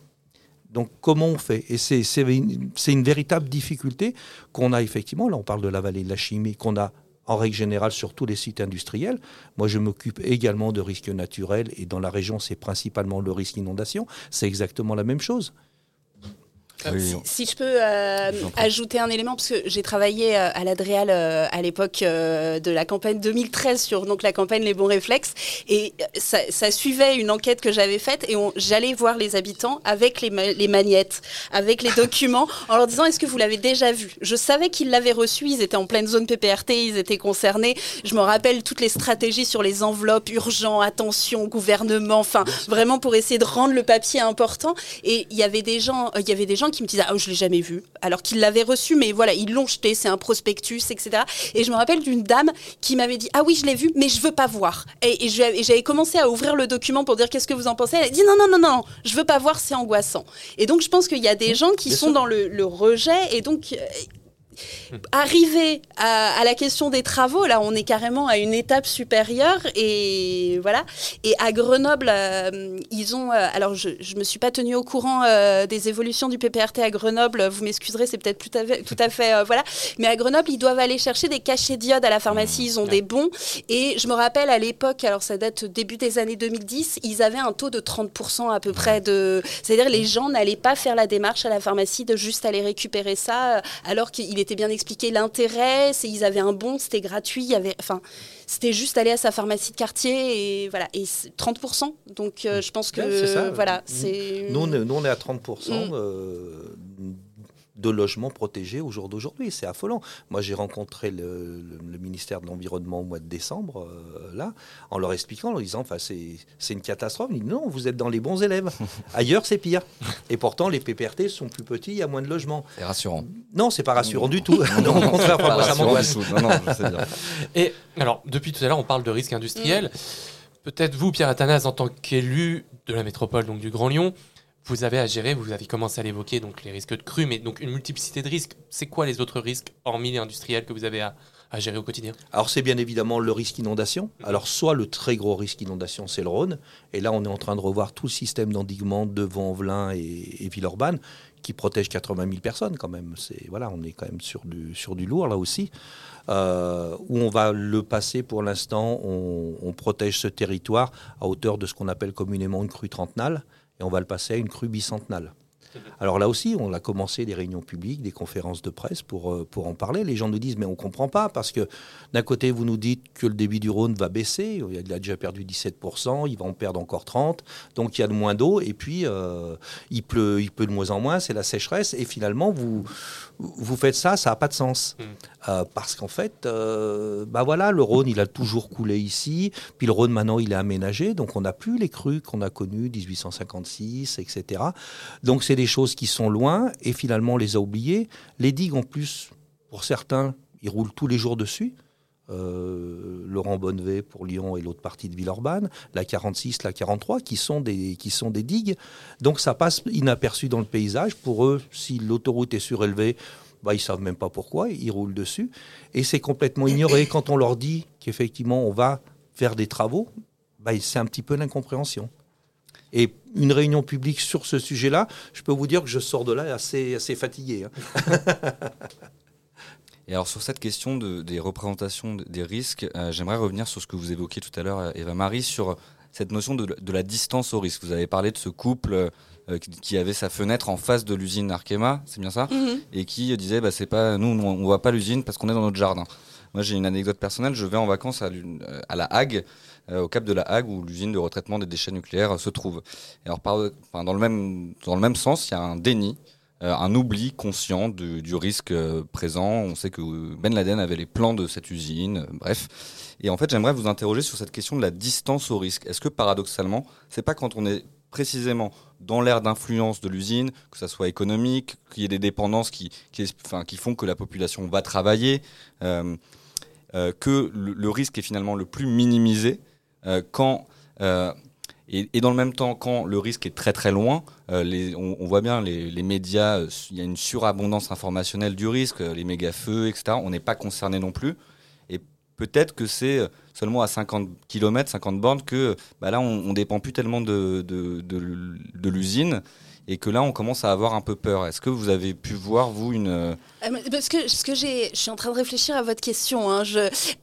Donc comment on fait? Et c'est une, une véritable difficulté qu'on a effectivement. Là, on parle de la vallée de la chimie qu'on a en règle générale sur tous les sites industriels. Moi, je m'occupe également de risques naturels et dans la région, c'est principalement le risque inondation. C'est exactement la même chose. Oui, Si, si je peux euh, ajouter un élément, parce que j'ai travaillé euh, à l'Adréal euh, à l'époque euh, de la campagne 2013 sur donc la campagne Les Bons Réflexes, et euh, ça, ça suivait une enquête que j'avais faite, et j'allais voir les habitants avec les, ma- les magnettes, avec les documents, en leur disant est-ce que vous l'avez déjà vu? Je savais qu'ils l'avaient reçu, ils étaient en pleine zone PPRT, ils étaient concernés. Je me rappelle toutes les stratégies sur les enveloppes, urgent, attention, gouvernement, enfin vraiment pour essayer de rendre le papier important. Et il y avait des gens, euh, il y avait des gens qui me disaient ah je l'ai jamais vu, alors qu'ils l'avaient reçu, mais voilà ils l'ont jeté, c'est un prospectus, etc. Et je me rappelle d'une dame qui m'avait dit ah oui je l'ai vu, mais je veux pas voir. Et, j'avais commencé à ouvrir le document pour dire qu'est-ce que vous en pensez? Elle a dit non non non non, je veux pas voir, c'est angoissant. Et donc je pense qu'il y a des gens qui bien sont sûr. dans le, le rejet et donc. Arriver à, à la question des travaux, là, on est carrément à une étape supérieure et voilà. Et à Grenoble, euh, ils ont. euh, alors, je ne me suis pas tenue au courant euh, des évolutions du PPRT à Grenoble. Vous m'excuserez, c'est peut-être tout à fait, tout à fait voilà. Mais à Grenoble, ils doivent aller chercher des cachets d'iode à la pharmacie. Ils ont des bons. Et je me rappelle à l'époque, alors ça date début des années 2010, ils avaient un taux de 30% à peu près de. C'est-à-dire les gens n'allaient pas faire la démarche à la pharmacie de juste aller récupérer ça, alors qu'il était bien expliqué l'intérêt. C'est ils avaient un bon, c'était gratuit. Il y avait, enfin, c'était juste aller à sa pharmacie de quartier et voilà. Et c'est 30%. Donc euh, je pense que Ouais, c'est ça. voilà, Nous- c'est. Nous, on est, nous, on est à 30% Mm. De logements protégés au jour d'aujourd'hui. C'est affolant. Moi, j'ai rencontré le, le- le ministère de l'Environnement au mois de décembre, euh, là, en leur expliquant, en leur disant, enfin, c'est c'est une catastrophe. Ils disent, non, vous êtes dans les bons élèves. Ailleurs, c'est pire. Et pourtant, les PPRT sont plus petits, il y a moins de logements. C'est rassurant. Non, c'est pas rassurant du tout. Non, au contraire, Pas moi, ça rassurant m'angoisse. du tout. Non, non, je sais bien. Et alors, depuis tout à l'heure, on parle de risque industriel. Peut-être vous, Pierre Athanas, en tant qu'élu de la métropole, donc du Grand Lyon, vous avez à gérer, vous avez commencé à l'évoquer, donc les risques de crue, mais donc une multiplicité de risques. C'est quoi les autres risques, hormis les industriels, que vous avez à, à gérer au quotidien? Alors c'est bien évidemment le risque inondation. Alors soit le très gros risque inondation, c'est le Rhône. Et là, on est en train de revoir tout le système d'endiguement devant Velin et, et Villeurbanne qui protège 80 000 personnes quand même. C'est voilà, on est quand même sur du sur du lourd là aussi. Euh, où on va le passer pour l'instant, on, on protège ce territoire à hauteur de ce qu'on appelle communément une crue trentenale et on va le passer à une crue bicentenale. Alors là aussi, on a commencé des réunions publiques, des conférences de presse pour, euh, pour en parler. Les gens nous disent, mais on ne comprend pas, parce que d'un côté, vous nous dites que le débit du Rhône va baisser, il a déjà perdu 17%, il va en perdre encore 30%, donc il y a de moins d'eau, et puis euh, il, pleut, il pleut de moins en moins, c'est la sécheresse, et finalement, vous, vous faites ça, ça n'a pas de sens. Mm. Euh, parce qu'en fait, euh, bah voilà, le Rhône, il a toujours coulé ici, puis le Rhône, maintenant, il est aménagé, donc on n'a plus les crues qu'on a connues, 1856, etc. Donc c'est des choses qui sont loin, et finalement, on les a oubliées. Les digues, en plus, pour certains, ils roulent tous les jours dessus. Euh, Laurent Bonnevet pour Lyon et l'autre partie de Villeurbanne, la 46, la 43, qui sont, des, qui sont des digues. Donc ça passe inaperçu dans le paysage. Pour eux, si l'autoroute est surélevée, bah, ils savent même pas pourquoi, ils roulent dessus. Et c'est complètement ignoré. Quand on leur dit qu'effectivement on va faire des travaux, bah, c'est un petit peu l'incompréhension. Et une réunion publique sur ce sujet-là, je peux vous dire que je sors de là assez, assez fatigué. hein. Et alors sur cette question de- des représentations de- des risques, euh, j'aimerais revenir sur ce que vous évoquiez tout à l'heure, euh, Eva-Marie, sur cette notion de, de la distance au risque. Vous avez parlé de ce couple euh, qui, avait sa fenêtre en face de l'usine Arkema, c'est bien ça? Mhm. Et qui disait, bah, c'est pas nous, on voit pas l'usine parce qu'on est dans notre jardin. Moi, j'ai une anecdote personnelle. Je vais en vacances à, euh, à la Hague, euh, au cap de la Hague, où l'usine de retraitement des déchets nucléaires euh, se trouve. Et alors, dans le même dans le même sens, il y a un déni euh, un oubli conscient du, risque euh, présent. On sait que euh, Ben Laden avait les plans de cette usine, euh, bref. Et en fait, j'aimerais vous interroger sur cette question de la distance au risque. Est-ce que paradoxalement, c'est pas quand on est précisément dans l'ère d'influence de l'usine, que ça soit économique, qu'il y ait des dépendances qui, qui, font que la population va travailler, euh, euh, que le, risque est finalement le plus minimisé euh, quand euh, et, dans le même temps, quand le risque est très très loin, euh, on, voit bien les, médias, euh, il y a une surabondance informationnelle du risque, euh, les méga feux, etc. On n'est pas concerné non plus. Et peut-être que c'est euh, seulement à 50 km, 50 bornes que bah là, on, on dépend plus tellement de l'usine et que là, on commence à avoir un peu peur. Est-ce que vous avez pu voir, vous, une... Euh, Parce que je suis en train de réfléchir à votre question. hein.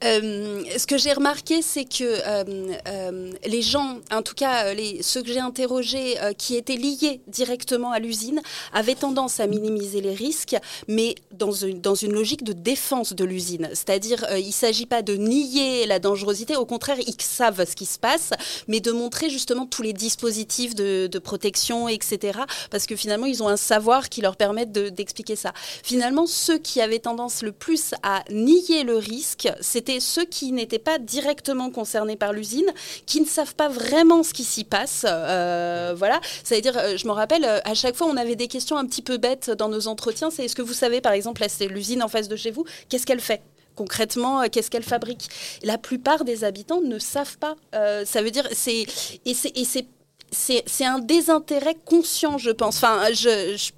Euh, ce que j'ai remarqué, c'est que euh, euh, les gens, en tout cas euh, ceux que j'ai interrogés, euh, qui étaient liés directement à l'usine, avaient tendance à minimiser les risques, mais dans une, logique de défense de l'usine. C'est-à-dire, euh, il ne s'agit pas de nier la dangerosité, au contraire, ils savent ce qui se passe, mais de montrer justement tous les dispositifs de protection, etc., parce que finalement, ils ont un savoir qui leur permet d'expliquer ça. Finalement, ceux qui avaient tendance le plus à nier le risque, c'était ceux qui n'étaient pas directement concernés par l'usine, qui ne savent pas vraiment ce qui s'y passe. Euh, voilà, c'est-à-dire, euh, je me rappelle, euh, à chaque fois, on avait des questions un petit peu bêtes dans nos entretiens. C'est est-ce que vous savez, par exemple, c'est l'usine en face de chez vous, qu'est-ce qu'elle fait? Concrètement, qu'est-ce qu'elle fabrique? La plupart des habitants ne savent pas. ça veut dire, c'est et c'est c'est un désintérêt conscient, je pense. Enfin, je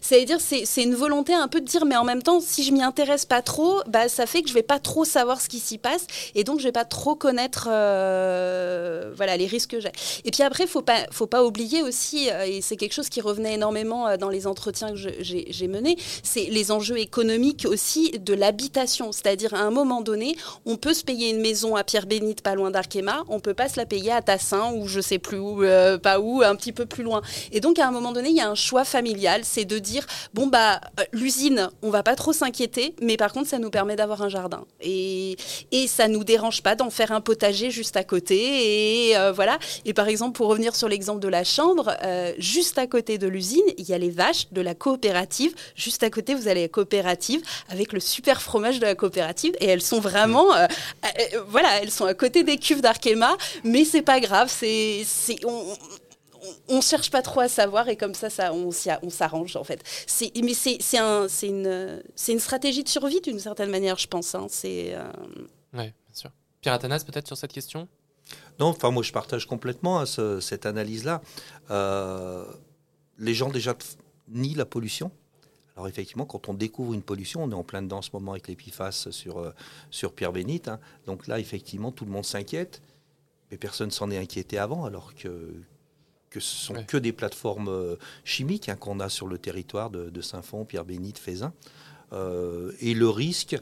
c'est-à-dire, c'est une volonté un peu de dire, mais en même temps, si je m'y intéresse pas trop, bah, ça fait que je vais pas trop savoir ce qui s'y passe, et donc je vais pas trop connaître euh, voilà, les risques que j'ai. Et puis après, faut pas, faut pas oublier aussi, euh, et c'est quelque chose qui revenait énormément euh, dans les entretiens que j'ai menés, c'est les enjeux économiques aussi de l'habitation. C'est-à-dire, à un moment donné, on peut se payer une maison à Pierre-Bénite, pas loin d'Arkema, on peut pas se la payer à Tassin, ou je sais plus où, pas où, un petit peu plus loin. Et donc, à un moment donné, il y a un choix familial c'est de dire bon bah euh, l'usine, on va pas trop s'inquiéter, mais par contre ça nous permet d'avoir un jardin et et ça nous dérange pas d'en faire un potager juste à côté et euh, voilà. Et par exemple pour revenir sur l'exemple de la chambre, euh, juste à côté de l'usine, il y a les vaches de la coopérative. Juste à côté, vous avez la coopérative avec le super fromage de la coopérative et elles sont vraiment voilà, elles sont à côté des cuves d'Arkema, mais c'est pas grave, c'est c'est on ne cherche pas trop à savoir et comme ça, ça on, on s'arrange en fait. Mais c'est un, une, une stratégie de survie d'une certaine manière, je pense. Hein. C'est. Euh, Oui, bien sûr. Pierre Athanas, peut-être sur cette question? Non, enfin moi je partage complètement hein, cette analyse-là. Euh, les gens déjà nient la pollution. Alors effectivement, quand on découvre une pollution, on est en plein dedans en ce moment avec l'épiphace sur, euh, sur Pierre Bénite. Hein. Donc là, effectivement, tout le monde s'inquiète. Mais personne s'en est inquiété avant, alors que que ce sont que des plateformes euh, chimiques hein, qu'on a sur le territoire de, Saint-Fond, Pierre-Bénite, Fézin. Euh, et le risque,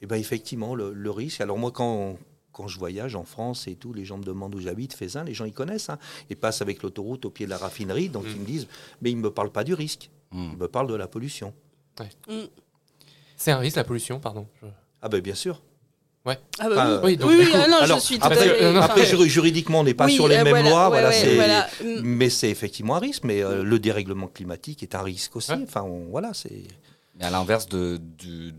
eh ben effectivement, le, risque. Alors moi, quand, quand je voyage en France et tout, les gens me demandent où j'habite, Fézin, les gens ils connaissent. Hein. Ils passent avec l'autoroute au pied de la raffinerie, donc mm. ils me disent, mais ils ne me parlent pas du risque, mm. ils me parlent de la pollution. Mm. C'est un risque, la pollution, pardon. Ah ben bien sûr. Ouais. Ah bah oui. oui, ah non, je suis après, après juridiququement, on n'est pas sur les mêmes lois, voilà, mais c'est effectivement un risque. Mais euh, le dérèglement climatique est un risque aussi. Enfin, voilà, c'est. Mais à l'inverse de, de,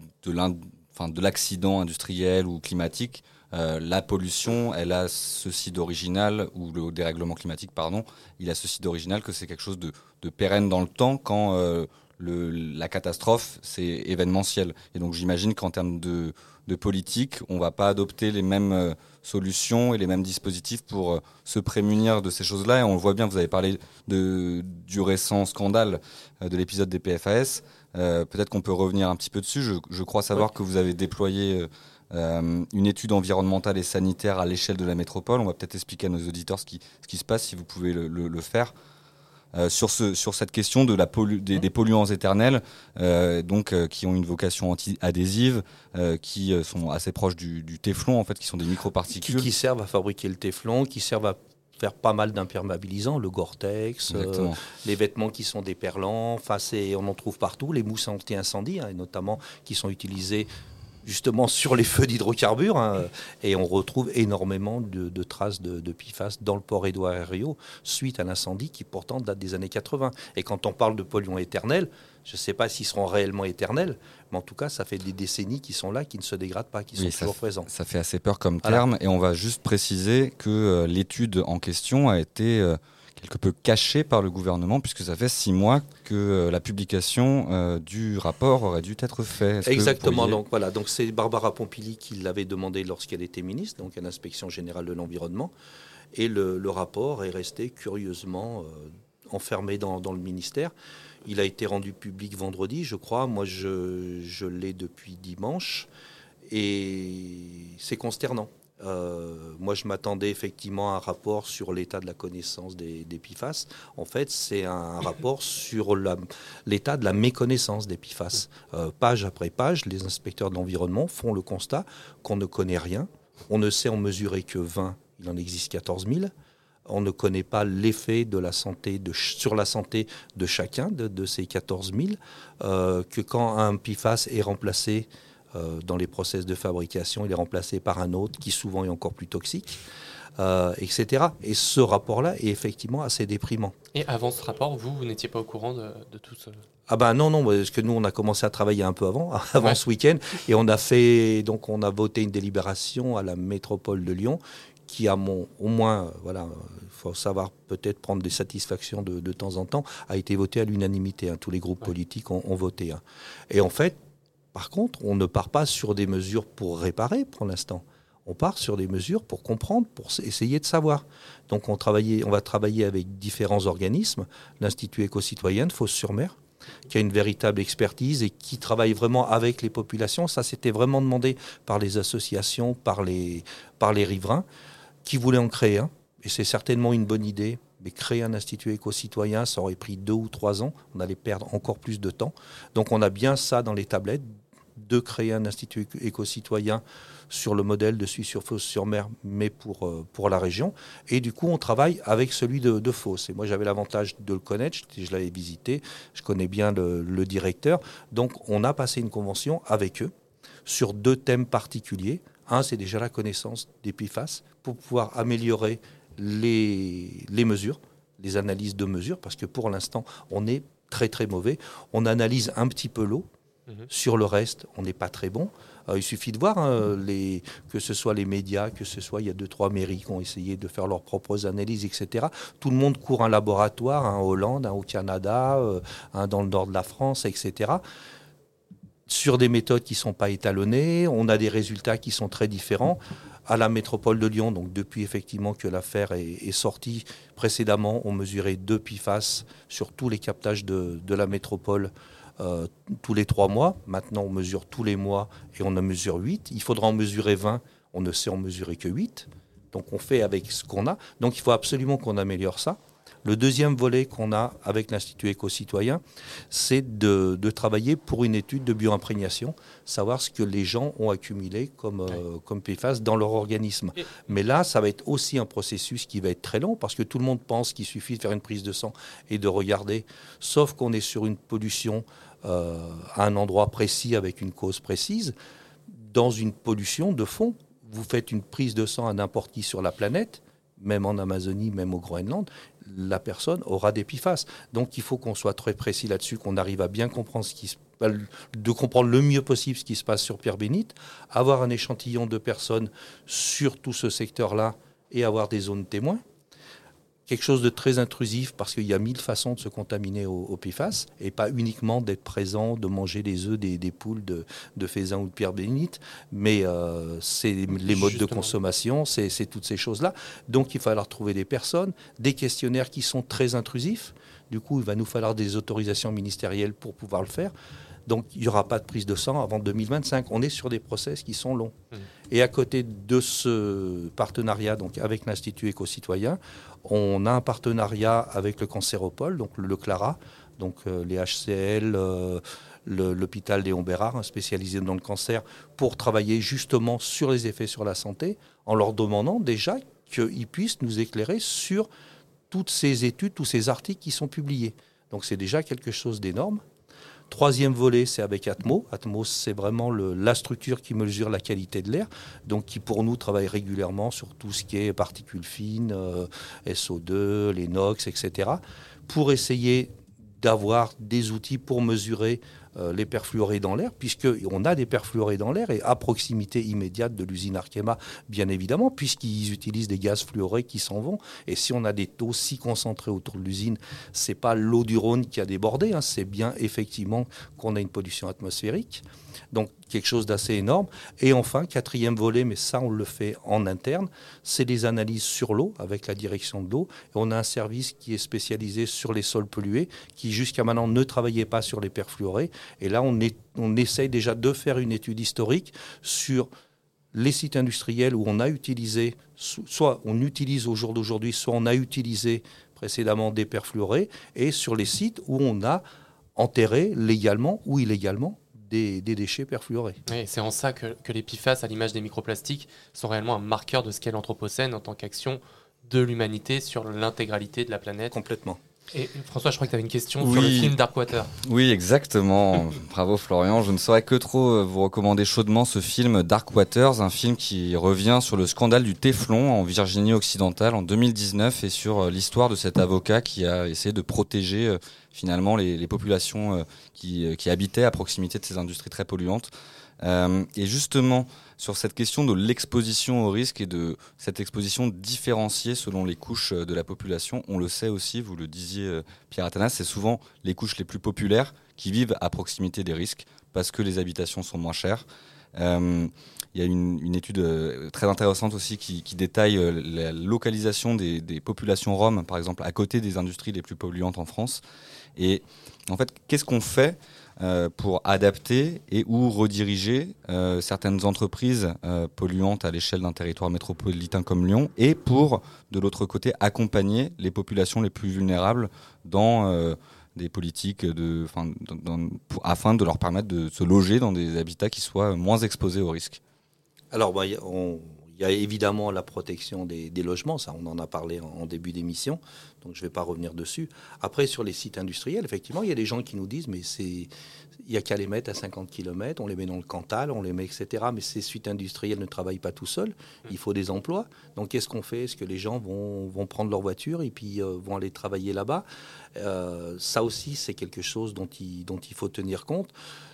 de l'accident industriel ou climatique, euh, la pollution, elle a ceci d'original, ou le dérèglement climatique, pardon, il a ceci d'original que c'est quelque chose de, de, pérenne dans le temps quand euh, le, la catastrophe, c'est événementiel. Et donc j'imagine qu'en termes de de politique, on va pas adopter les mêmes euh, solutions et les mêmes dispositifs pour euh, se prémunir de ces choses-là. Et on le voit bien, vous avez parlé de, du récent scandale euh, de l'épisode des PFAS. Peut-être qu'on peut revenir un petit peu dessus. Je, crois savoir que vous avez déployé une étude environnementale et sanitaire à l'échelle de la métropole. On va peut-être expliquer à nos auditeurs ce qui, ce qui se passe, si vous pouvez le faire. Euh, sur, ce, sur cette question de la des, des, polluants éternels, euh, donc euh, qui ont une vocation anti-adhésive, qui sont assez proches du, du, téflon en fait, qui sont des microparticules. Qui, qui, servent à fabriquer le téflon, qui servent à faire pas mal d'imperméabilisants, le Gore-Tex, les vêtements qui sont déperlants, enfin on en trouve partout, les mousses anti-incendie, hein, et notamment qui sont utilisées justement sur les feux d'hydrocarbures. Hein, et on retrouve énormément de, traces de, de, PFAS dans le port Édouard Herriot suite à l'incendie qui pourtant date des années 80. Et quand on parle de polluants éternels, je ne sais pas s'ils seront réellement éternels, mais en tout cas, ça fait des décennies qu'ils sont là, qui ne se dégradent pas, qui sont toujours présents. Ça fait assez peur comme terme. Et on va juste préciser que euh, l'étude en question a été... Quelque peu caché par le gouvernement, puisque ça fait six mois que euh, la publication euh, du rapport aurait dû être faite. Exactement. Donc voilà, donc c'est Barbara Pompili qui l'avait demandé lorsqu'elle était ministre, donc à l'inspection générale de l'environnement, et le, rapport est resté curieusement euh, enfermé dans, le ministère. Il a été rendu public vendredi, je crois. Moi, je, je l'ai depuis dimanche, et c'est consternant. Euh, moi, je m'attendais effectivement à un rapport sur l'état de la connaissance des, PFAS. En fait, c'est un rapport sur l'état de la méconnaissance des PFAS. Euh, page après page, les inspecteurs de l'environnement font le constat qu'on ne connaît rien. On ne sait en mesurer que 20, il en existe 14 000 on ne connaît pas l'effet de la santé sur la santé de chacun de, ces 14 000, euh, que quand un PFAS est remplacé dans les process de fabrication, il est remplacé par un autre qui souvent est encore plus toxique. euh, etc. Et ce rapport-là est effectivement assez déprimant. Et avant ce rapport, vous, vous n'étiez pas au courant de, de tout ce... Ah ben non, non, parce que nous, on a commencé à travailler un peu avant, avant Ouais. ce week-end, et on a fait, donc on a voté une délibération à la métropole de Lyon, qui a mon, au moins, euh, voilà, il faut savoir peut-être prendre des satisfactions de, de temps en temps, a été voté à l'unanimité. hein. tous les groupes Ouais. politiques ont, ont voté. hein. Et en fait, par contre, on ne part pas sur des mesures pour réparer pour l'instant. On part sur des mesures pour comprendre, pour essayer de savoir. Donc on, va travailler avec différents organismes, l'Institut éco-citoyen de Fos-sur-Mer, qui a une véritable expertise et qui travaille vraiment avec les populations. Ça, c'était vraiment demandé par les associations, par les riverains, qui voulaient en créer un. Et c'est certainement une bonne idée. Mais créer un institut éco-citoyen, ça aurait pris deux ou trois ans. On allait perdre encore plus de temps. Donc on a bien ça dans les tablettes, de créer un institut éco- éco-citoyen sur le modèle de Suisse sur Fos-sur-Mer, mais pour, euh, pour la région. Et du coup, on travaille avec celui de, de. Et moi, j'avais l'avantage de le connaître, je, l'avais visité, je connais bien le, le directeur. Donc, on a passé une convention avec eux sur deux thèmes particuliers. Un, c'est déjà la connaissance des PFAS pour pouvoir améliorer les, les mesures, les analyses de mesures, parce que pour l'instant, on est très très mauvais. On analyse un petit peu l'eau. Mhm. Sur le reste, on n'est pas très bon. Euh, il suffit de voir hein, que ce soit les médias, que ce soit il y a deux trois mairies qui ont essayé de faire leurs propres analyses, etc. Tout le monde court un laboratoire, un en Hollande, un au Canada, euh, un dans le nord de la France, etc. Sur des méthodes qui ne sont pas étalonnées, on a des résultats qui sont très différents. À la métropole de Lyon, donc depuis effectivement que l'affaire est, sortie, précédemment, on mesurait deux PIFAS sur tous les captages de la métropole euh, tous les trois mois. Maintenant, on mesure tous les mois et on en mesure 8. Il faudra en mesurer 20. On ne sait en mesurer que 8. Donc, on fait avec ce qu'on a. Donc, il faut absolument qu'on améliore ça. Le deuxième volet qu'on a avec l'Institut éco-citoyen, c'est de, de travailler pour une étude de bioimprégnation, savoir ce que les gens ont accumulé comme, euh, comme PFAS dans leur organisme. Et- Mais là, ça va être aussi un processus qui va être très long parce que tout le monde pense qu'il suffit de faire une prise de sang et de regarder, sauf qu'on est sur une pollution euh, à un endroit précis avec une cause précise. Dans une pollution de fond, vous faites une prise de sang à n'importe qui sur la planète, même en Amazonie, même au Groenland, la personne aura des PFAS. Donc il faut qu'on soit très précis là-dessus, qu'on arrive à bien comprendre ce qui de comprendre le mieux possible ce qui se passe sur Pierre Bénite, avoir un échantillon de personnes sur tout ce secteur-là et avoir des zones témoins. Quelque chose de très intrusif parce qu'il y a mille façons de se contaminer au, au PFAS et pas uniquement d'être présent, de manger des œufs des, des poules de, de faisan ou de Pierre Bénite, mais euh, c'est les modes de consommation, c'est c'est toutes ces choses-là. Donc il va falloir trouver des personnes, des questionnaires qui sont très intrusifs. Du coup, il va nous falloir des autorisations ministérielles pour pouvoir le faire. Donc il n'y aura pas de prise de sang avant 2025. On est sur des process qui sont longs. Mhm. Et à côté de ce partenariat donc avec l'Institut éco-citoyen, on a un partenariat avec le Cancéropole, donc le CLARA, donc euh, les HCL, euh, l'hôpital Léon Bérard, hein, spécialisé dans le cancer, pour travailler justement sur les effets sur la santé, en leur demandant déjà qu'ils puissent nous éclairer sur toutes ces études, tous ces articles qui sont publiés. Donc c'est déjà quelque chose d'énorme. Troisième volet, c'est avec Atmo. Atmos, c'est vraiment la structure qui mesure la qualité de l'air, donc qui pour nous travaille régulièrement sur tout ce qui est particules fines, euh, SO2, les NOx, etc., pour essayer d'avoir des outils pour mesurer les perfluorés dans l'air, puisqu'on a des perfluorés dans l'air et à proximité immédiate de l'usine Arkema, bien évidemment, puisqu'ils utilisent des gaz fluorés qui s'en vont. Et si on a des taux si concentrés autour de l'usine, c'est pas l'eau du Rhône qui a débordé, hein, c'est bien effectivement qu'on a une pollution atmosphérique. Donc quelque chose d'assez énorme. Et enfin, quatrième volet, mais ça on le fait en interne, c'est des analyses sur l'eau avec la direction de l'eau. On a un service qui est spécialisé sur les sols pollués, qui jusqu'à maintenant ne travaillait pas sur les perfluorés. Et là, on, on essaye déjà de faire une étude historique sur les sites industriels où on a utilisé, so- soit on utilise au jour d'aujourd'hui, soit on a utilisé précédemment des perfluorés, et sur les sites où on a enterré légalement ou illégalement des, des déchets perfluorés. Oui, c'est en ça que, que les PFAS, à l'image des microplastiques, sont réellement un marqueur de ce qu'est l'Anthropocène en tant qu'action de l'humanité sur l'intégralité de la planète. Complètement. Et François, je crois que tu avais une question sur le film Darkwater. Oui, exactement. Bravo Florian. Je ne saurais que trop euh, vous recommander chaudement ce film Dark Waters, un film qui revient sur le scandale du Téflon en Virginie occidentale en 2019 et sur euh, l'histoire de cet avocat qui a essayé de protéger euh, finalement les, populations euh, qui, euh, qui habitaient à proximité de ces industries très polluantes. Euh, et justement, sur cette question de l'exposition au risque et de cette exposition différenciée selon les couches de la population, on le sait aussi, vous le disiez Pierre Athanas, c'est souvent les couches les plus populaires qui vivent à proximité des risques parce que les habitations sont moins chères. Il y a une, étude très intéressante aussi qui, détaille la localisation des populations roms, par exemple, à côté des industries les plus polluantes en France. Et en fait, qu'est-ce qu'on fait euh, pour adapter et ou rediriger euh, certaines entreprises euh, polluantes à l'échelle d'un territoire métropolitain comme Lyon et pour, de l'autre côté, accompagner les populations les plus vulnérables dans des politiques afin de leur permettre de se loger dans des habitats qui soient moins exposés aux risques? Alors, bah, on- il y a évidemment la protection des, logements, ça on en a parlé en, début d'émission, donc je ne vais pas revenir dessus. Après, sur les sites industriels, effectivement, il y a des gens qui nous disent, mais c'est... Il n'y a qu'à les mettre à 50 km, on les met dans le Cantal, on les met, etc. Mais ces sites industriels ne travaillent pas tout seuls, il faut des emplois. Donc qu'est-ce qu'on fait? Est-ce que les gens vont, prendre leur voiture et puis euh, vont aller travailler là-bas? Euh, Ça aussi, c'est quelque chose dont il faut tenir compte.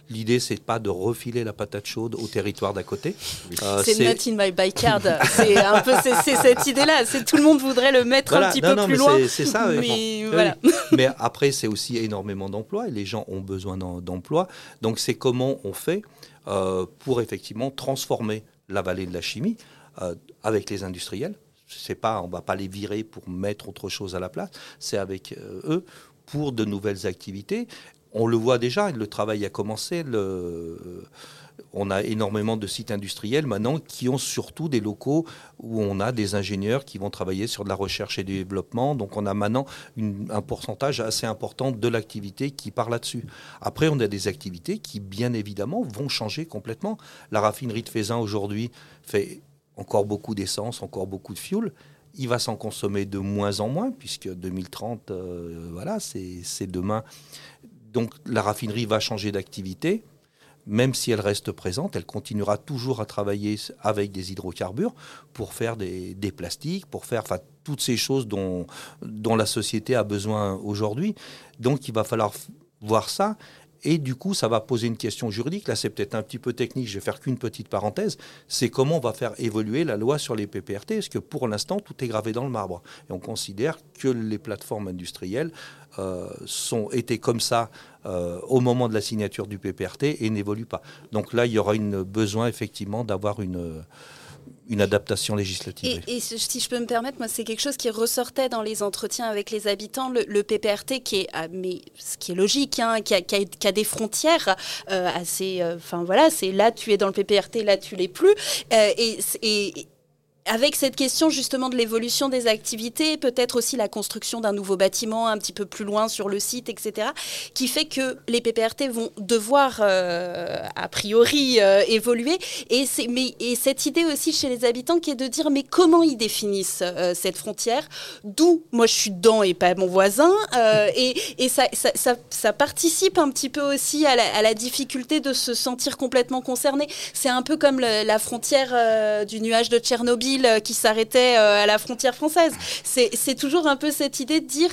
L'idée, c'est pas de refiler la patate chaude au territoire d'à côté. Euh, c'est not in my backyard. c'est un peu c'est, c'est cette idée-là. C'est tout le monde voudrait le mettre Voilà, un petit non, peu non, plus mais loin. c'est- ça. mais oui. voilà. Oui. Mais après, c'est aussi énormément d'emplois et les gens ont besoin d'em- d'emplois. Donc, c'est comment on fait euh, pour effectivement transformer la vallée de la chimie euh, avec les industriels. C'est pas, on va pas les virer pour mettre autre chose à la place. C'est avec euh, eux pour de nouvelles activités. On le voit déjà, le travail a commencé. On a énormément de sites industriels maintenant qui ont surtout des locaux où on a des ingénieurs qui vont travailler sur de la recherche et du développement. Donc on a maintenant un pourcentage assez important de l'activité qui part là-dessus. Après, on a des activités qui, bien évidemment, vont changer complètement. La raffinerie de Faisin aujourd'hui fait encore beaucoup d'essence, encore beaucoup de fuel. Il va s'en consommer de moins en moins, puisque 2030, euh, voilà, c'est demain. Donc la raffinerie va changer d'activité même si elle reste présente, elle continuera toujours à travailler avec des hydrocarbures pour faire des, plastiques, pour faire toutes ces choses dont, la société a besoin aujourd'hui. Donc il va falloir voir ça. Et du coup, ça va poser une question juridique. Là, c'est peut-être un petit peu technique, je vais faire qu'une petite parenthèse. C'est comment on va faire évoluer la loi sur les PPRT, parce que pour l'instant, tout est gravé dans le marbre. Et on considère que les plateformes industrielles euh, sont, étaient comme ça euh, au moment de la signature du PPRT et n'évoluent pas. Donc là, il y aura une, besoin effectivement d'avoir une, une adaptation législative. Et, si je peux me permettre, moi, c'est quelque chose qui ressortait dans les entretiens avec les habitants, le, PPRT, qui est, ah, mais ce qui est logique, hein, qui, a, des frontières euh, assez. Enfin voilà, c'est là tu es dans le PPRT, là tu l'es plus. Euh, et, et avec cette question justement de l'évolution des activités, peut-être aussi la construction d'un nouveau bâtiment un petit peu plus loin sur le site, etc., qui fait que les PPRT vont devoir euh, a priori euh, évoluer. Et, mais, et cette idée aussi chez les habitants qui est de dire mais comment ils définissent euh, cette frontière? D'où? Moi je suis dedans et pas mon voisin. et et ça, ça, ça, participe un petit peu aussi à la, difficulté de se sentir complètement concerné. C'est un peu comme la frontière du nuage de Tchernobyl euh, qui s'arrêtait euh, à la frontière française. C'est toujours un peu cette idée de dire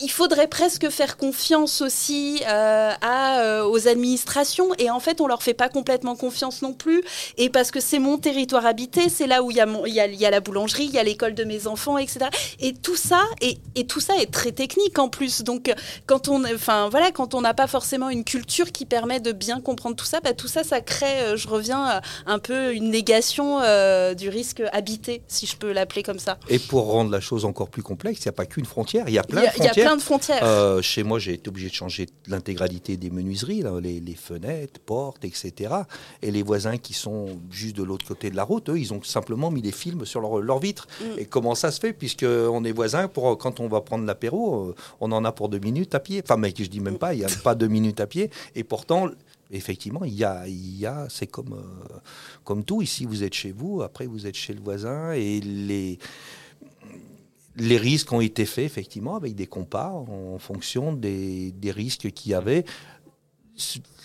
il faudrait presque faire confiance aussi euh, à, euh, aux administrations et en fait on leur fait pas complètement confiance non plus et parce que c'est mon territoire habité, c'est là où il y, a mon- il y, a, il y a la boulangerie, il y a l'école de mes enfants, etc. Et tout ça et, et tout ça est très technique en plus. Donc quand on, enfin voilà, quand on n'a pas forcément une culture qui permet de bien comprendre tout ça, bah, tout ça, ça crée, euh, je reviens, un peu une négation euh, du risque habité, si je peux l'appeler comme ça. Et pour rendre la chose encore plus complexe, il n'y a pas qu'une frontière, il y a plein Il y a- de a frontières. plein de frontières. Euh, chez moi, j'ai été obligé de changer l'intégralité des menuiseries, là, les, les fenêtres, portes, etc. Et les voisins qui sont juste de l'autre côté de la route, eux, ils ont simplement mis des films sur leur, leur vitre. Mm. Et comment ça se fait? Puisqu'on est voisins, pour, quand on va prendre l'apéro, euh, on en a pour deux minutes à pied. Enfin, mais je dis même pas, il n'y a pas deux minutes à pied. Et pourtant, effectivement, il y a, il y a c'est comme, euh, comme tout. Ici, vous êtes chez vous, après, vous êtes chez le voisin. Et les les risques ont été faits effectivement avec des compas en fonction des, risques qu'il y avait.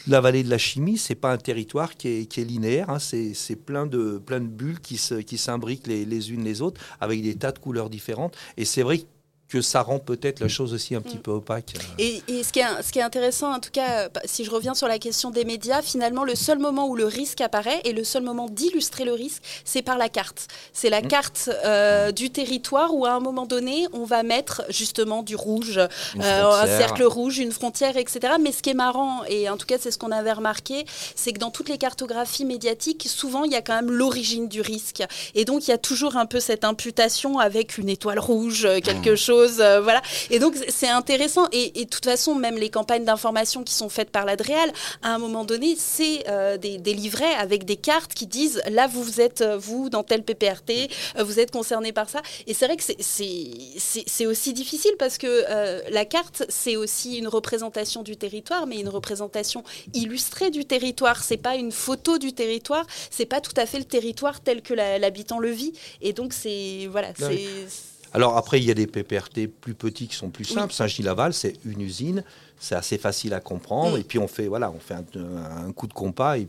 La vallée de la chimie, c'est pas un territoire qui est, linéaire, hein. c'est plein de, bulles qui s'imbriquent les, les unes les autres avec des tas de couleurs différentes. Et c'est vrai que que ça rend peut-être la chose aussi un petit mm. peu opaque. Et, ce, qui est, ce, qui est, intéressant, en tout cas, euh, si je reviens sur la question des médias, finalement, le seul moment où le risque apparaît et le seul moment d'illustrer le risque, c'est par la carte. C'est la mm. carte euh, du territoire où, à un moment donné, on va mettre justement du rouge, euh, un cercle rouge, une frontière, etc. Mais ce qui est marrant, et en tout cas, c'est ce qu'on avait remarqué, c'est que dans toutes les cartographies médiatiques, souvent, il y a quand même l'origine du risque. Et donc, il y a toujours un peu cette imputation avec une étoile rouge, quelque mm. Chose euh, voilà. Et donc c'est intéressant. Et, de toute façon, même les campagnes d'information qui sont faites par l'Adréal, à un moment donné, c'est euh, des, livrets avec des cartes qui disent là vous, êtes euh, vous dans tel PPRT, vous êtes concerné par ça. Et c'est vrai que c'est aussi difficile parce que la carte c'est aussi une représentation du territoire, mais une représentation illustrée du territoire. C'est pas une photo du territoire, c'est pas tout à fait le territoire tel que l'habitant le vit. Et donc c'est voilà, c'est alors après, il y a des PPRT plus petits qui sont plus simples. Saint-Gilles-Laval, c'est une usine, c'est assez facile à comprendre. Et puis on fait, voilà, on fait un, coup de compas. Et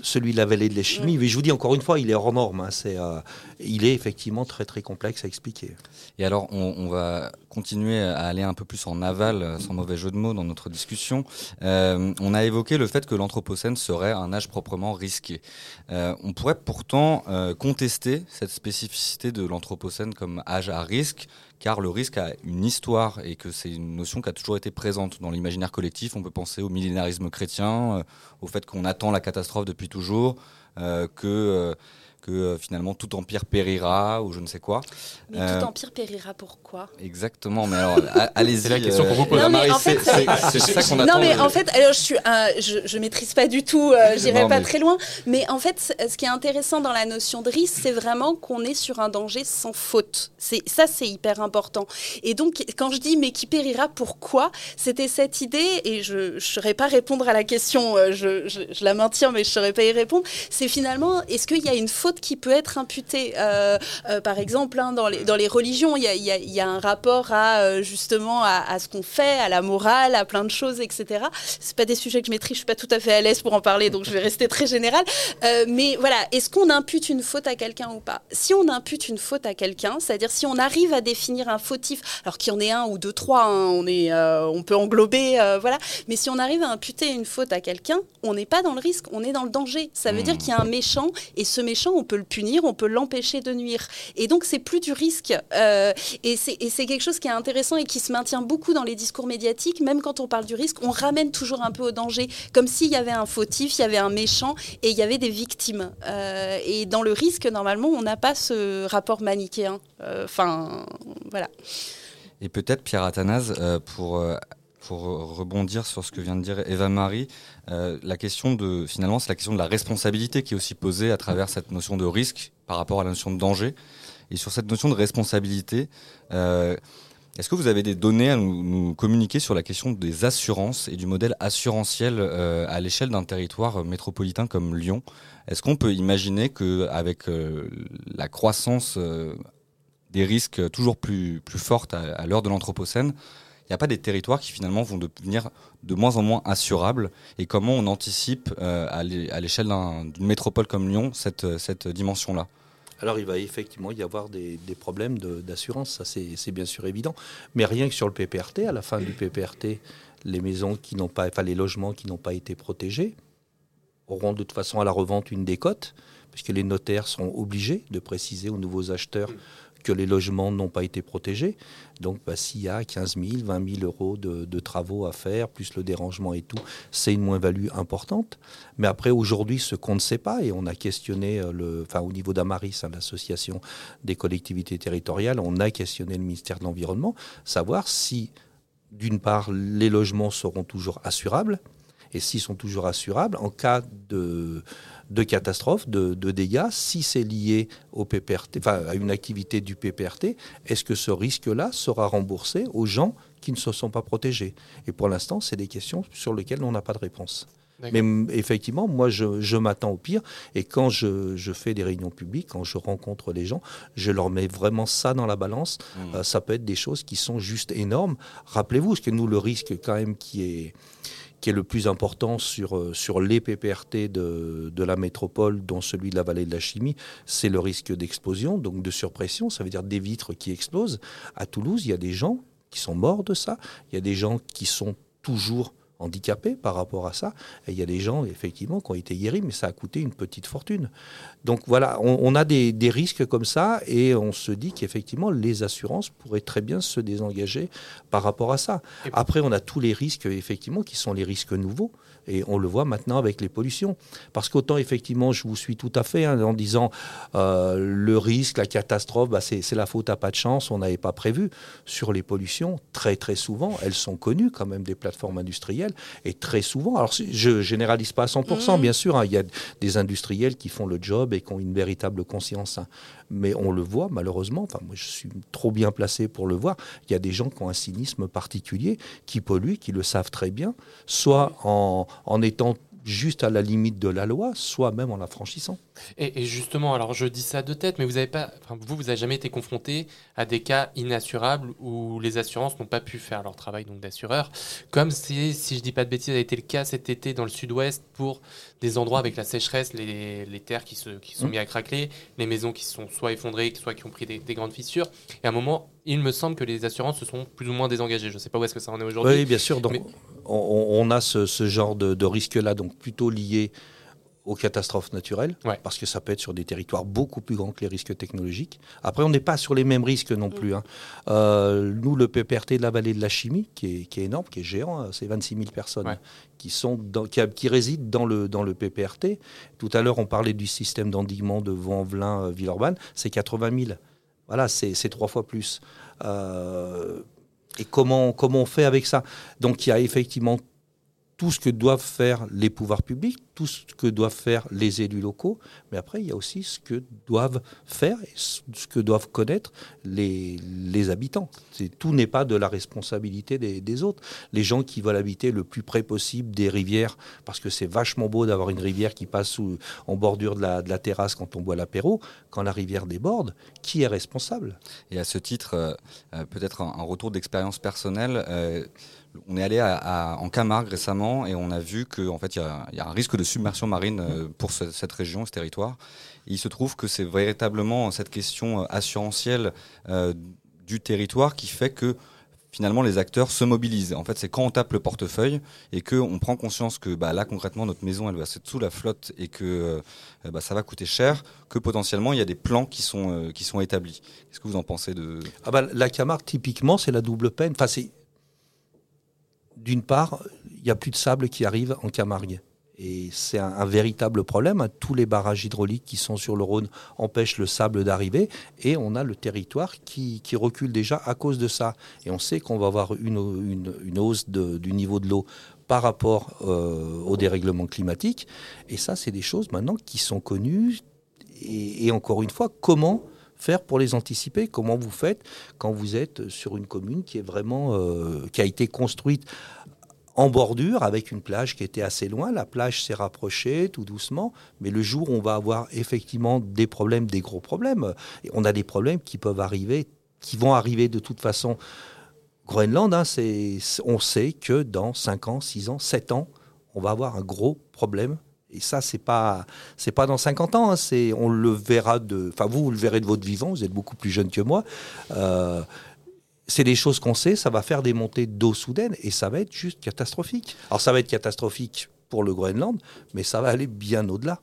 celui de la vallée de la chimie, mais je vous dis encore une fois, il est hors norme. Hein. c'est, euh, il est effectivement très très complexe à expliquer. Et alors, on, va continuer à aller un peu plus en aval, euh, sans mauvais jeu de mots, dans notre discussion. Euh, on a évoqué le fait que l'Anthropocène serait un âge proprement risqué. on pourrait pourtant contester cette spécificité de l'Anthropocène comme âge à risque, car le risque a une histoire et que c'est une notion qui a toujours été présente dans l'imaginaire collectif. On peut penser au millénarisme chrétien, au fait qu'on attend la catastrophe depuis toujours, euh, que euh, que euh, finalement tout empire périra ou je ne sais quoi. Mais tout euh, empire périra pourquoi Exactement, mais alors allez-y. C'est la question qu'on vous pose. C'est ça qu'on attend. Non mais en fait, alors je suis, je, je maîtrise pas du tout, euh, j'irai pas très loin, mais en fait, ce qui est intéressant dans la notion de risque, c'est vraiment qu'on est sur un danger sans faute. C'est ça, c'est hyper important. Et donc, quand je dis mais qui périra pourquoi, c'était cette idée et je ne saurais pas répondre à la question, je, je, je la maintiens, mais je ne saurais pas y répondre. C'est finalement, est-ce qu'il y a une faute qui peut être imputée. Euh, euh, par exemple, hein, dans, les, dans les religions, il y a, un rapport à euh, justement à, ce qu'on fait, à la morale, à plein de choses, etc. C'est pas des sujets que je maîtrise, je suis pas tout à fait à l'aise pour en parler, donc je vais rester très général. mais voilà, est-ce qu'on impute une faute à quelqu'un ou pas? Si on impute une faute à quelqu'un, c'est-à-dire si on arrive à définir un fautif, alors qu'il y en ait un ou deux, trois, hein, on, est, on peut englober, voilà. Mais si on arrive à imputer une faute à quelqu'un, on n'est pas dans le risque, on est dans le danger. Ça veut dire mmh. qu'il y a un méchant et ce méchant, on peut le punir, on peut l'empêcher de nuire. Et donc, c'est plus du risque. Euh, et c'est quelque chose qui est intéressant et qui se maintient beaucoup dans les discours médiatiques. Même quand on parle du risque, on ramène toujours un peu au danger, comme s'il y avait un fautif, il y avait un méchant et il y avait des victimes. Euh, et dans le risque, normalement, on n'a pas ce rapport manichéen. Euh, enfin, voilà. Et peut-être, Pierre Athanase, pour pour rebondir sur ce que vient de dire Eva-Marie, euh, la question de, finalement, c'est la question de la responsabilité qui est aussi posée à travers cette notion de risque par rapport à la notion de danger. Et sur cette notion de responsabilité, euh, est-ce que vous avez des données à nous, communiquer sur la question des assurances et du modèle assurantiel euh, à l'échelle d'un territoire métropolitain comme Lyon? Est-ce qu'on peut imaginer qu'avec la croissance des risques toujours plus, plus forte à l'heure de l'Anthropocène, n'y a pas des territoires qui finalement vont devenir de moins en moins assurables et comment on anticipe euh, à l'échelle d'une métropole comme Lyon cette, cette dimension-là? Alors il va effectivement y avoir des, problèmes d'assurance, ça c'est bien sûr évident. Mais rien que sur le PPRT, à la fin du PPRT, les maisons qui n'ont pas, enfin les logements qui n'ont pas été protégés auront de toute façon à la revente une décote, puisque les notaires sont obligés de préciser aux nouveaux acheteurs que les logements n'ont pas été protégés. Donc, bah, s'il y a 15 000, 20 000 euros de, travaux à faire, plus le dérangement et tout, c'est une moins-value importante. Mais après, aujourd'hui, ce qu'on ne sait pas, et on a questionné, euh, le, enfin, au niveau d'Amaris, hein, l'association des collectivités territoriales, on a questionné le ministère de l'Environnement, savoir si, d'une part, les logements seront toujours assurables, et s'ils sont toujours assurables, en cas de, de catastrophes, de, dégâts, si c'est lié au PPRT, à une activité du PPRT, est-ce que ce risque-là sera remboursé aux gens qui ne se sont pas protégés? Et pour l'instant, c'est des questions sur lesquelles on n'a pas de réponse. Mais m- effectivement, moi, je, je m'attends au pire. Et quand je, je fais des réunions publiques, quand je rencontre les gens, je leur mets vraiment ça dans la balance. Mmh. Euh, ça peut être des choses qui sont juste énormes. Rappelez-vous, ce que nous, le risque quand même qui est qui est le plus important sur, euh, sur les PPRT de, de la métropole, dont celui de la vallée de la chimie, c'est le risque d'explosion, donc de surpression, ça veut dire des vitres qui explosent. À Toulouse, il y a des gens qui sont morts de ça, il y a des gens qui sont toujours handicapés par rapport à ça, et il y a des gens, effectivement, qui ont été guéris, mais ça a coûté une petite fortune. Donc voilà, on, on a des, des risques comme ça, et on se dit qu'effectivement, les assurances pourraient très bien se désengager par rapport à ça. Après, on a tous les risques, effectivement, qui sont les risques nouveaux. Et on le voit maintenant avec les pollutions. Parce qu'autant, effectivement, je vous suis tout à fait hein, en disant euh, le risque, la catastrophe, bah, c'est la faute à pas de chance, on n'avait pas prévu. Sur les pollutions, très très souvent, elles sont connues quand même des plateformes industrielles. Et très souvent, alors je généralise pas à 100%, Mhm. bien sûr, hein, il y a des industriels qui font le job et qui ont une véritable conscience. hein. Mais on le voit malheureusement, enfin moi je suis trop bien placé pour le voir, il y a des gens qui ont un cynisme particulier, qui polluent, qui le savent très bien, soit en, en étant juste à la limite de la loi, soit même en la franchissant. Et, et justement, alors je dis ça de tête, mais vous avez pas, enfin, vous, vous avez jamais été confronté à des cas inassurables où les assurances n'ont pas pu faire leur travail donc d'assureur, comme c'est, si je dis pas de bêtises, a été le cas cet été dans le sud-ouest pour des endroits avec la sécheresse, les, les terres qui se qui sont Mm. mis à craquer, les maisons qui sont soit effondrées, soit qui ont pris des, des grandes fissures. Et à un moment, il me semble que les assurances se sont plus ou moins désengagées. Je sais pas où est-ce que ça en est aujourd'hui. Oui, bien sûr. Donc, Mais- on, on a ce, ce genre de, de risque-là, donc plutôt lié aux catastrophes naturelles, Ouais. parce que ça peut être sur des territoires beaucoup plus grands que les risques technologiques. Après, on n'est pas sur les mêmes risques non plus. hein. Euh, nous, le PPRT de la vallée de la chimie, qui est, qui est énorme, qui est géant, hein, c'est 26 000 personnes Ouais. qui, sont dans- qui, qui résident dans le, dans le PPRT. Tout à l'heure, on parlait du système d'endiguement de Vaux-en-Velin-Villeurbanne, c'est 80 000. Voilà, c'est c'est trois fois plus. Euh, et comment, comment on fait avec ça? Donc il y a effectivement tout ce que doivent faire les pouvoirs publics, tout ce que doivent faire les élus locaux, mais après il y a aussi ce que doivent faire et ce que doivent connaître les, habitants. Tout n'est pas de la responsabilité des, autres. Les gens qui veulent habiter le plus près possible des rivières, parce que c'est vachement beau d'avoir une rivière qui passe en bordure de la, terrasse quand on boit l'apéro, quand la rivière déborde, qui est responsable? Et à ce titre, euh, euh, peut-être un, un retour d'expérience personnelle. euh, on est allé à- en Camargue récemment et on a vu qu'en fait, il y, a- un risque de submersion marine euh, pour ce- cette région, ce territoire. Il se trouve que c'est véritablement cette question euh, assurantielle euh, du territoire qui fait que finalement les acteurs se mobilisent. En fait, c'est quand on tape le portefeuille et qu'on prend conscience que bah, là concrètement notre maison elle va être sous la flotte et que bah, ça va coûter cher, que potentiellement il y a des plans qui sont, qui sont établis. Qu'est-ce que vous en pensez de... Ah bah, la Camargue, typiquement, c'est la double peine. Enfin, d'une part, il n'y a plus de sable qui arrive en Camargue. Et c'est un, véritable problème. hein. Tous les barrages hydrauliques qui sont sur le Rhône empêchent le sable d'arriver. Et on a le territoire qui, recule déjà à cause de ça. Et on sait qu'on va avoir une, hausse du niveau de l'eau par rapport euh, au dérèglement climatique. Et ça, c'est des choses maintenant qui sont connues. Et encore une fois, comment faire pour les anticiper Comment vous faites quand vous êtes sur une commune qui est vraiment euh, qui a été construite en bordure avec une plage qui était assez loin. La plage s'est rapprochée tout doucement, mais le jour où on va avoir effectivement des problèmes, des gros problèmes, et on a des problèmes qui peuvent arriver, qui vont arriver de toute façon. Groenland, hein, on sait que dans 5 ans, 6 ans, 7 ans, on va avoir un gros problème. Et ça, c'est pas, c'est pas dans 50 ans. hein, c'est, on le verra de, enfin vous, vous le verrez de votre vivant. Vous êtes beaucoup plus jeune que moi. Euh, c'est des choses qu'on sait, ça va faire des montées d'eau soudaines et ça va être juste catastrophique. Alors ça va être catastrophique pour le Groenland, mais ça va aller bien au-delà.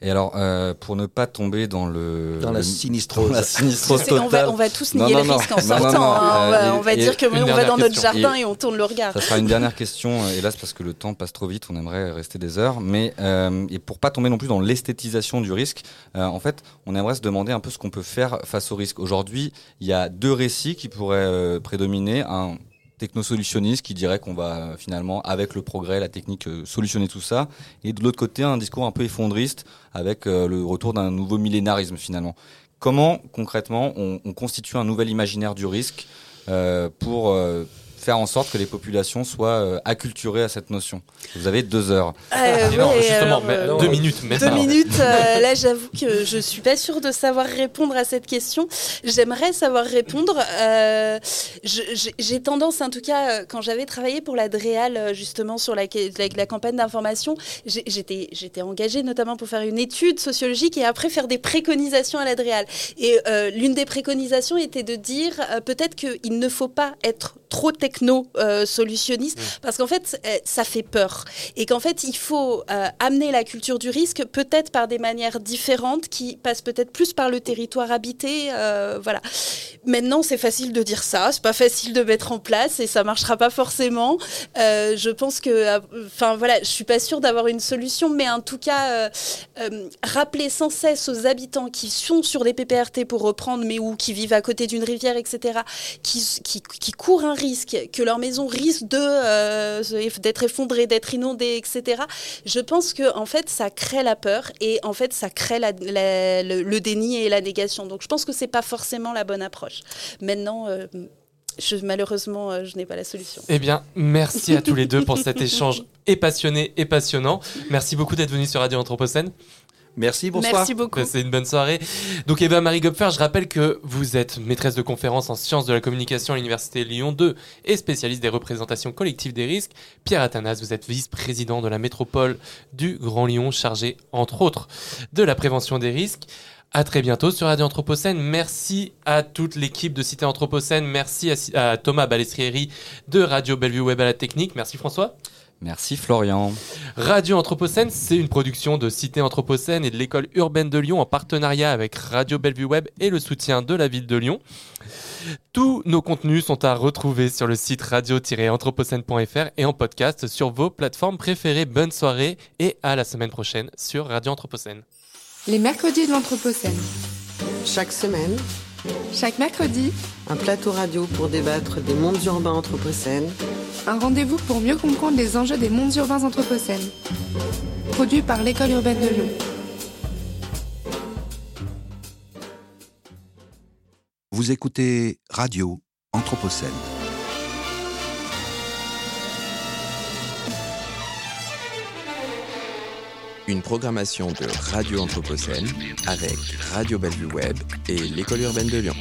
Et alors, euh, pour ne pas tomber dans le... Dans la le- sinistrose. dans la sinistrose C'est- on, va, totale, on va tous nier non, le non. risque en Non, non, sortant. non. hein. On va, on va et- dire que on va dans notre jardin Et- et on tourne le regard. Ça sera une dernière question, euh, hélas, parce que le temps passe trop vite, on aimerait rester des heures. Mais euh, et pour pas tomber non plus dans l'esthétisation du risque, euh, en fait, on aimerait se demander un peu ce qu'on peut faire face au risque. Aujourd'hui, il y a deux récits qui pourraient euh, prédominer. Un technosolutionniste qui dirait qu'on va finalement, avec le progrès, la technique, euh, solutionner tout ça. Et de l'autre côté, un discours un peu effondriste avec euh, le retour d'un nouveau millénarisme finalement. Comment concrètement on, on constitue un nouvel imaginaire du risque euh, pour faire en sorte que les populations soient euh, acculturées à cette notion. Vous avez deux heures. Euh, Non, ouais, justement, alors, mais- euh, deux minutes. mais Deux minutes, euh, là j'avoue que je suis pas sûre de savoir répondre à cette question. J'aimerais savoir répondre. Euh, j'ai- tendance, en tout cas, quand j'avais travaillé pour la DREAL, euh, justement sur la, la, la campagne d'information, j'étais j'étais engagée notamment pour faire une étude sociologique et après faire des préconisations à la DREAL. Et euh, l'une des préconisations était de dire euh, peut-être qu'il ne faut pas être trop techno-solutionniste parce qu'en fait, euh, ça fait peur. Et qu'en fait, il faut euh, amener la culture du risque peut-être par des manières différentes qui passent peut-être plus par le territoire habité. euh, voilà. Maintenant, c'est facile de dire ça, c'est pas facile de mettre en place et ça marchera pas forcément. Euh, je pense que, euh, enfin voilà, je suis pas sûre d'avoir une solution, mais en tout cas, euh, euh, rappeler sans cesse aux habitants qui sont sur des PPRT pour reprendre, mais ou qui vivent à côté d'une rivière, etc., qui, qui, qui courent un risque, que leur maison risque de euh, d'être effondrée, d'être inondée, etc. Je pense que en fait, ça crée la peur et en fait, ça crée la- la- le, le déni et la négation. Donc, je pense que c'est pas forcément la bonne approche. Maintenant, euh, je, malheureusement, euh, je n'ai pas la solution. Eh bien, merci à tous les deux pour cet échange et passionné et passionnant. Merci beaucoup d'être venus sur Radio Anthropocène. Merci, bonsoir. Merci beaucoup. C'est une bonne soirée. Donc Eva Marie Gopfer, je rappelle que vous êtes maîtresse de conférence en sciences de la communication à l'Université Lyon 2 et spécialiste des représentations collectives des risques. Pierre Athanas, vous êtes vice-président de la métropole du Grand Lyon, chargé entre autres de la prévention des risques. À très bientôt sur Radio Anthropocène. Merci à toute l'équipe de Cité Anthropocène. Merci à, à Thomas Balestrieri de Radio Bellevue Web à la technique. Merci François. Merci Florian. Radio Anthropocène, c'est une production de Cité Anthropocène et de l'école urbaine de Lyon en partenariat avec Radio Bellevue Web et le soutien de la ville de Lyon. Tous nos contenus sont à retrouver sur le site radio-anthropocène.fr et en podcast sur vos plateformes préférées. Bonne soirée et à la semaine prochaine sur Radio Anthropocène. Les mercredis de l'Anthropocène. Chaque semaine, Chaque mercredi, un plateau radio pour débattre des mondes urbains anthropocènes, un rendez-vous pour mieux comprendre les enjeux des mondes urbains anthropocènes. Produit par l'école urbaine de Lyon. Vous écoutez Radio Anthropocène. Une programmation de Radio Anthropocène avec Radio Bellevue Web et l'École urbaine de Lyon.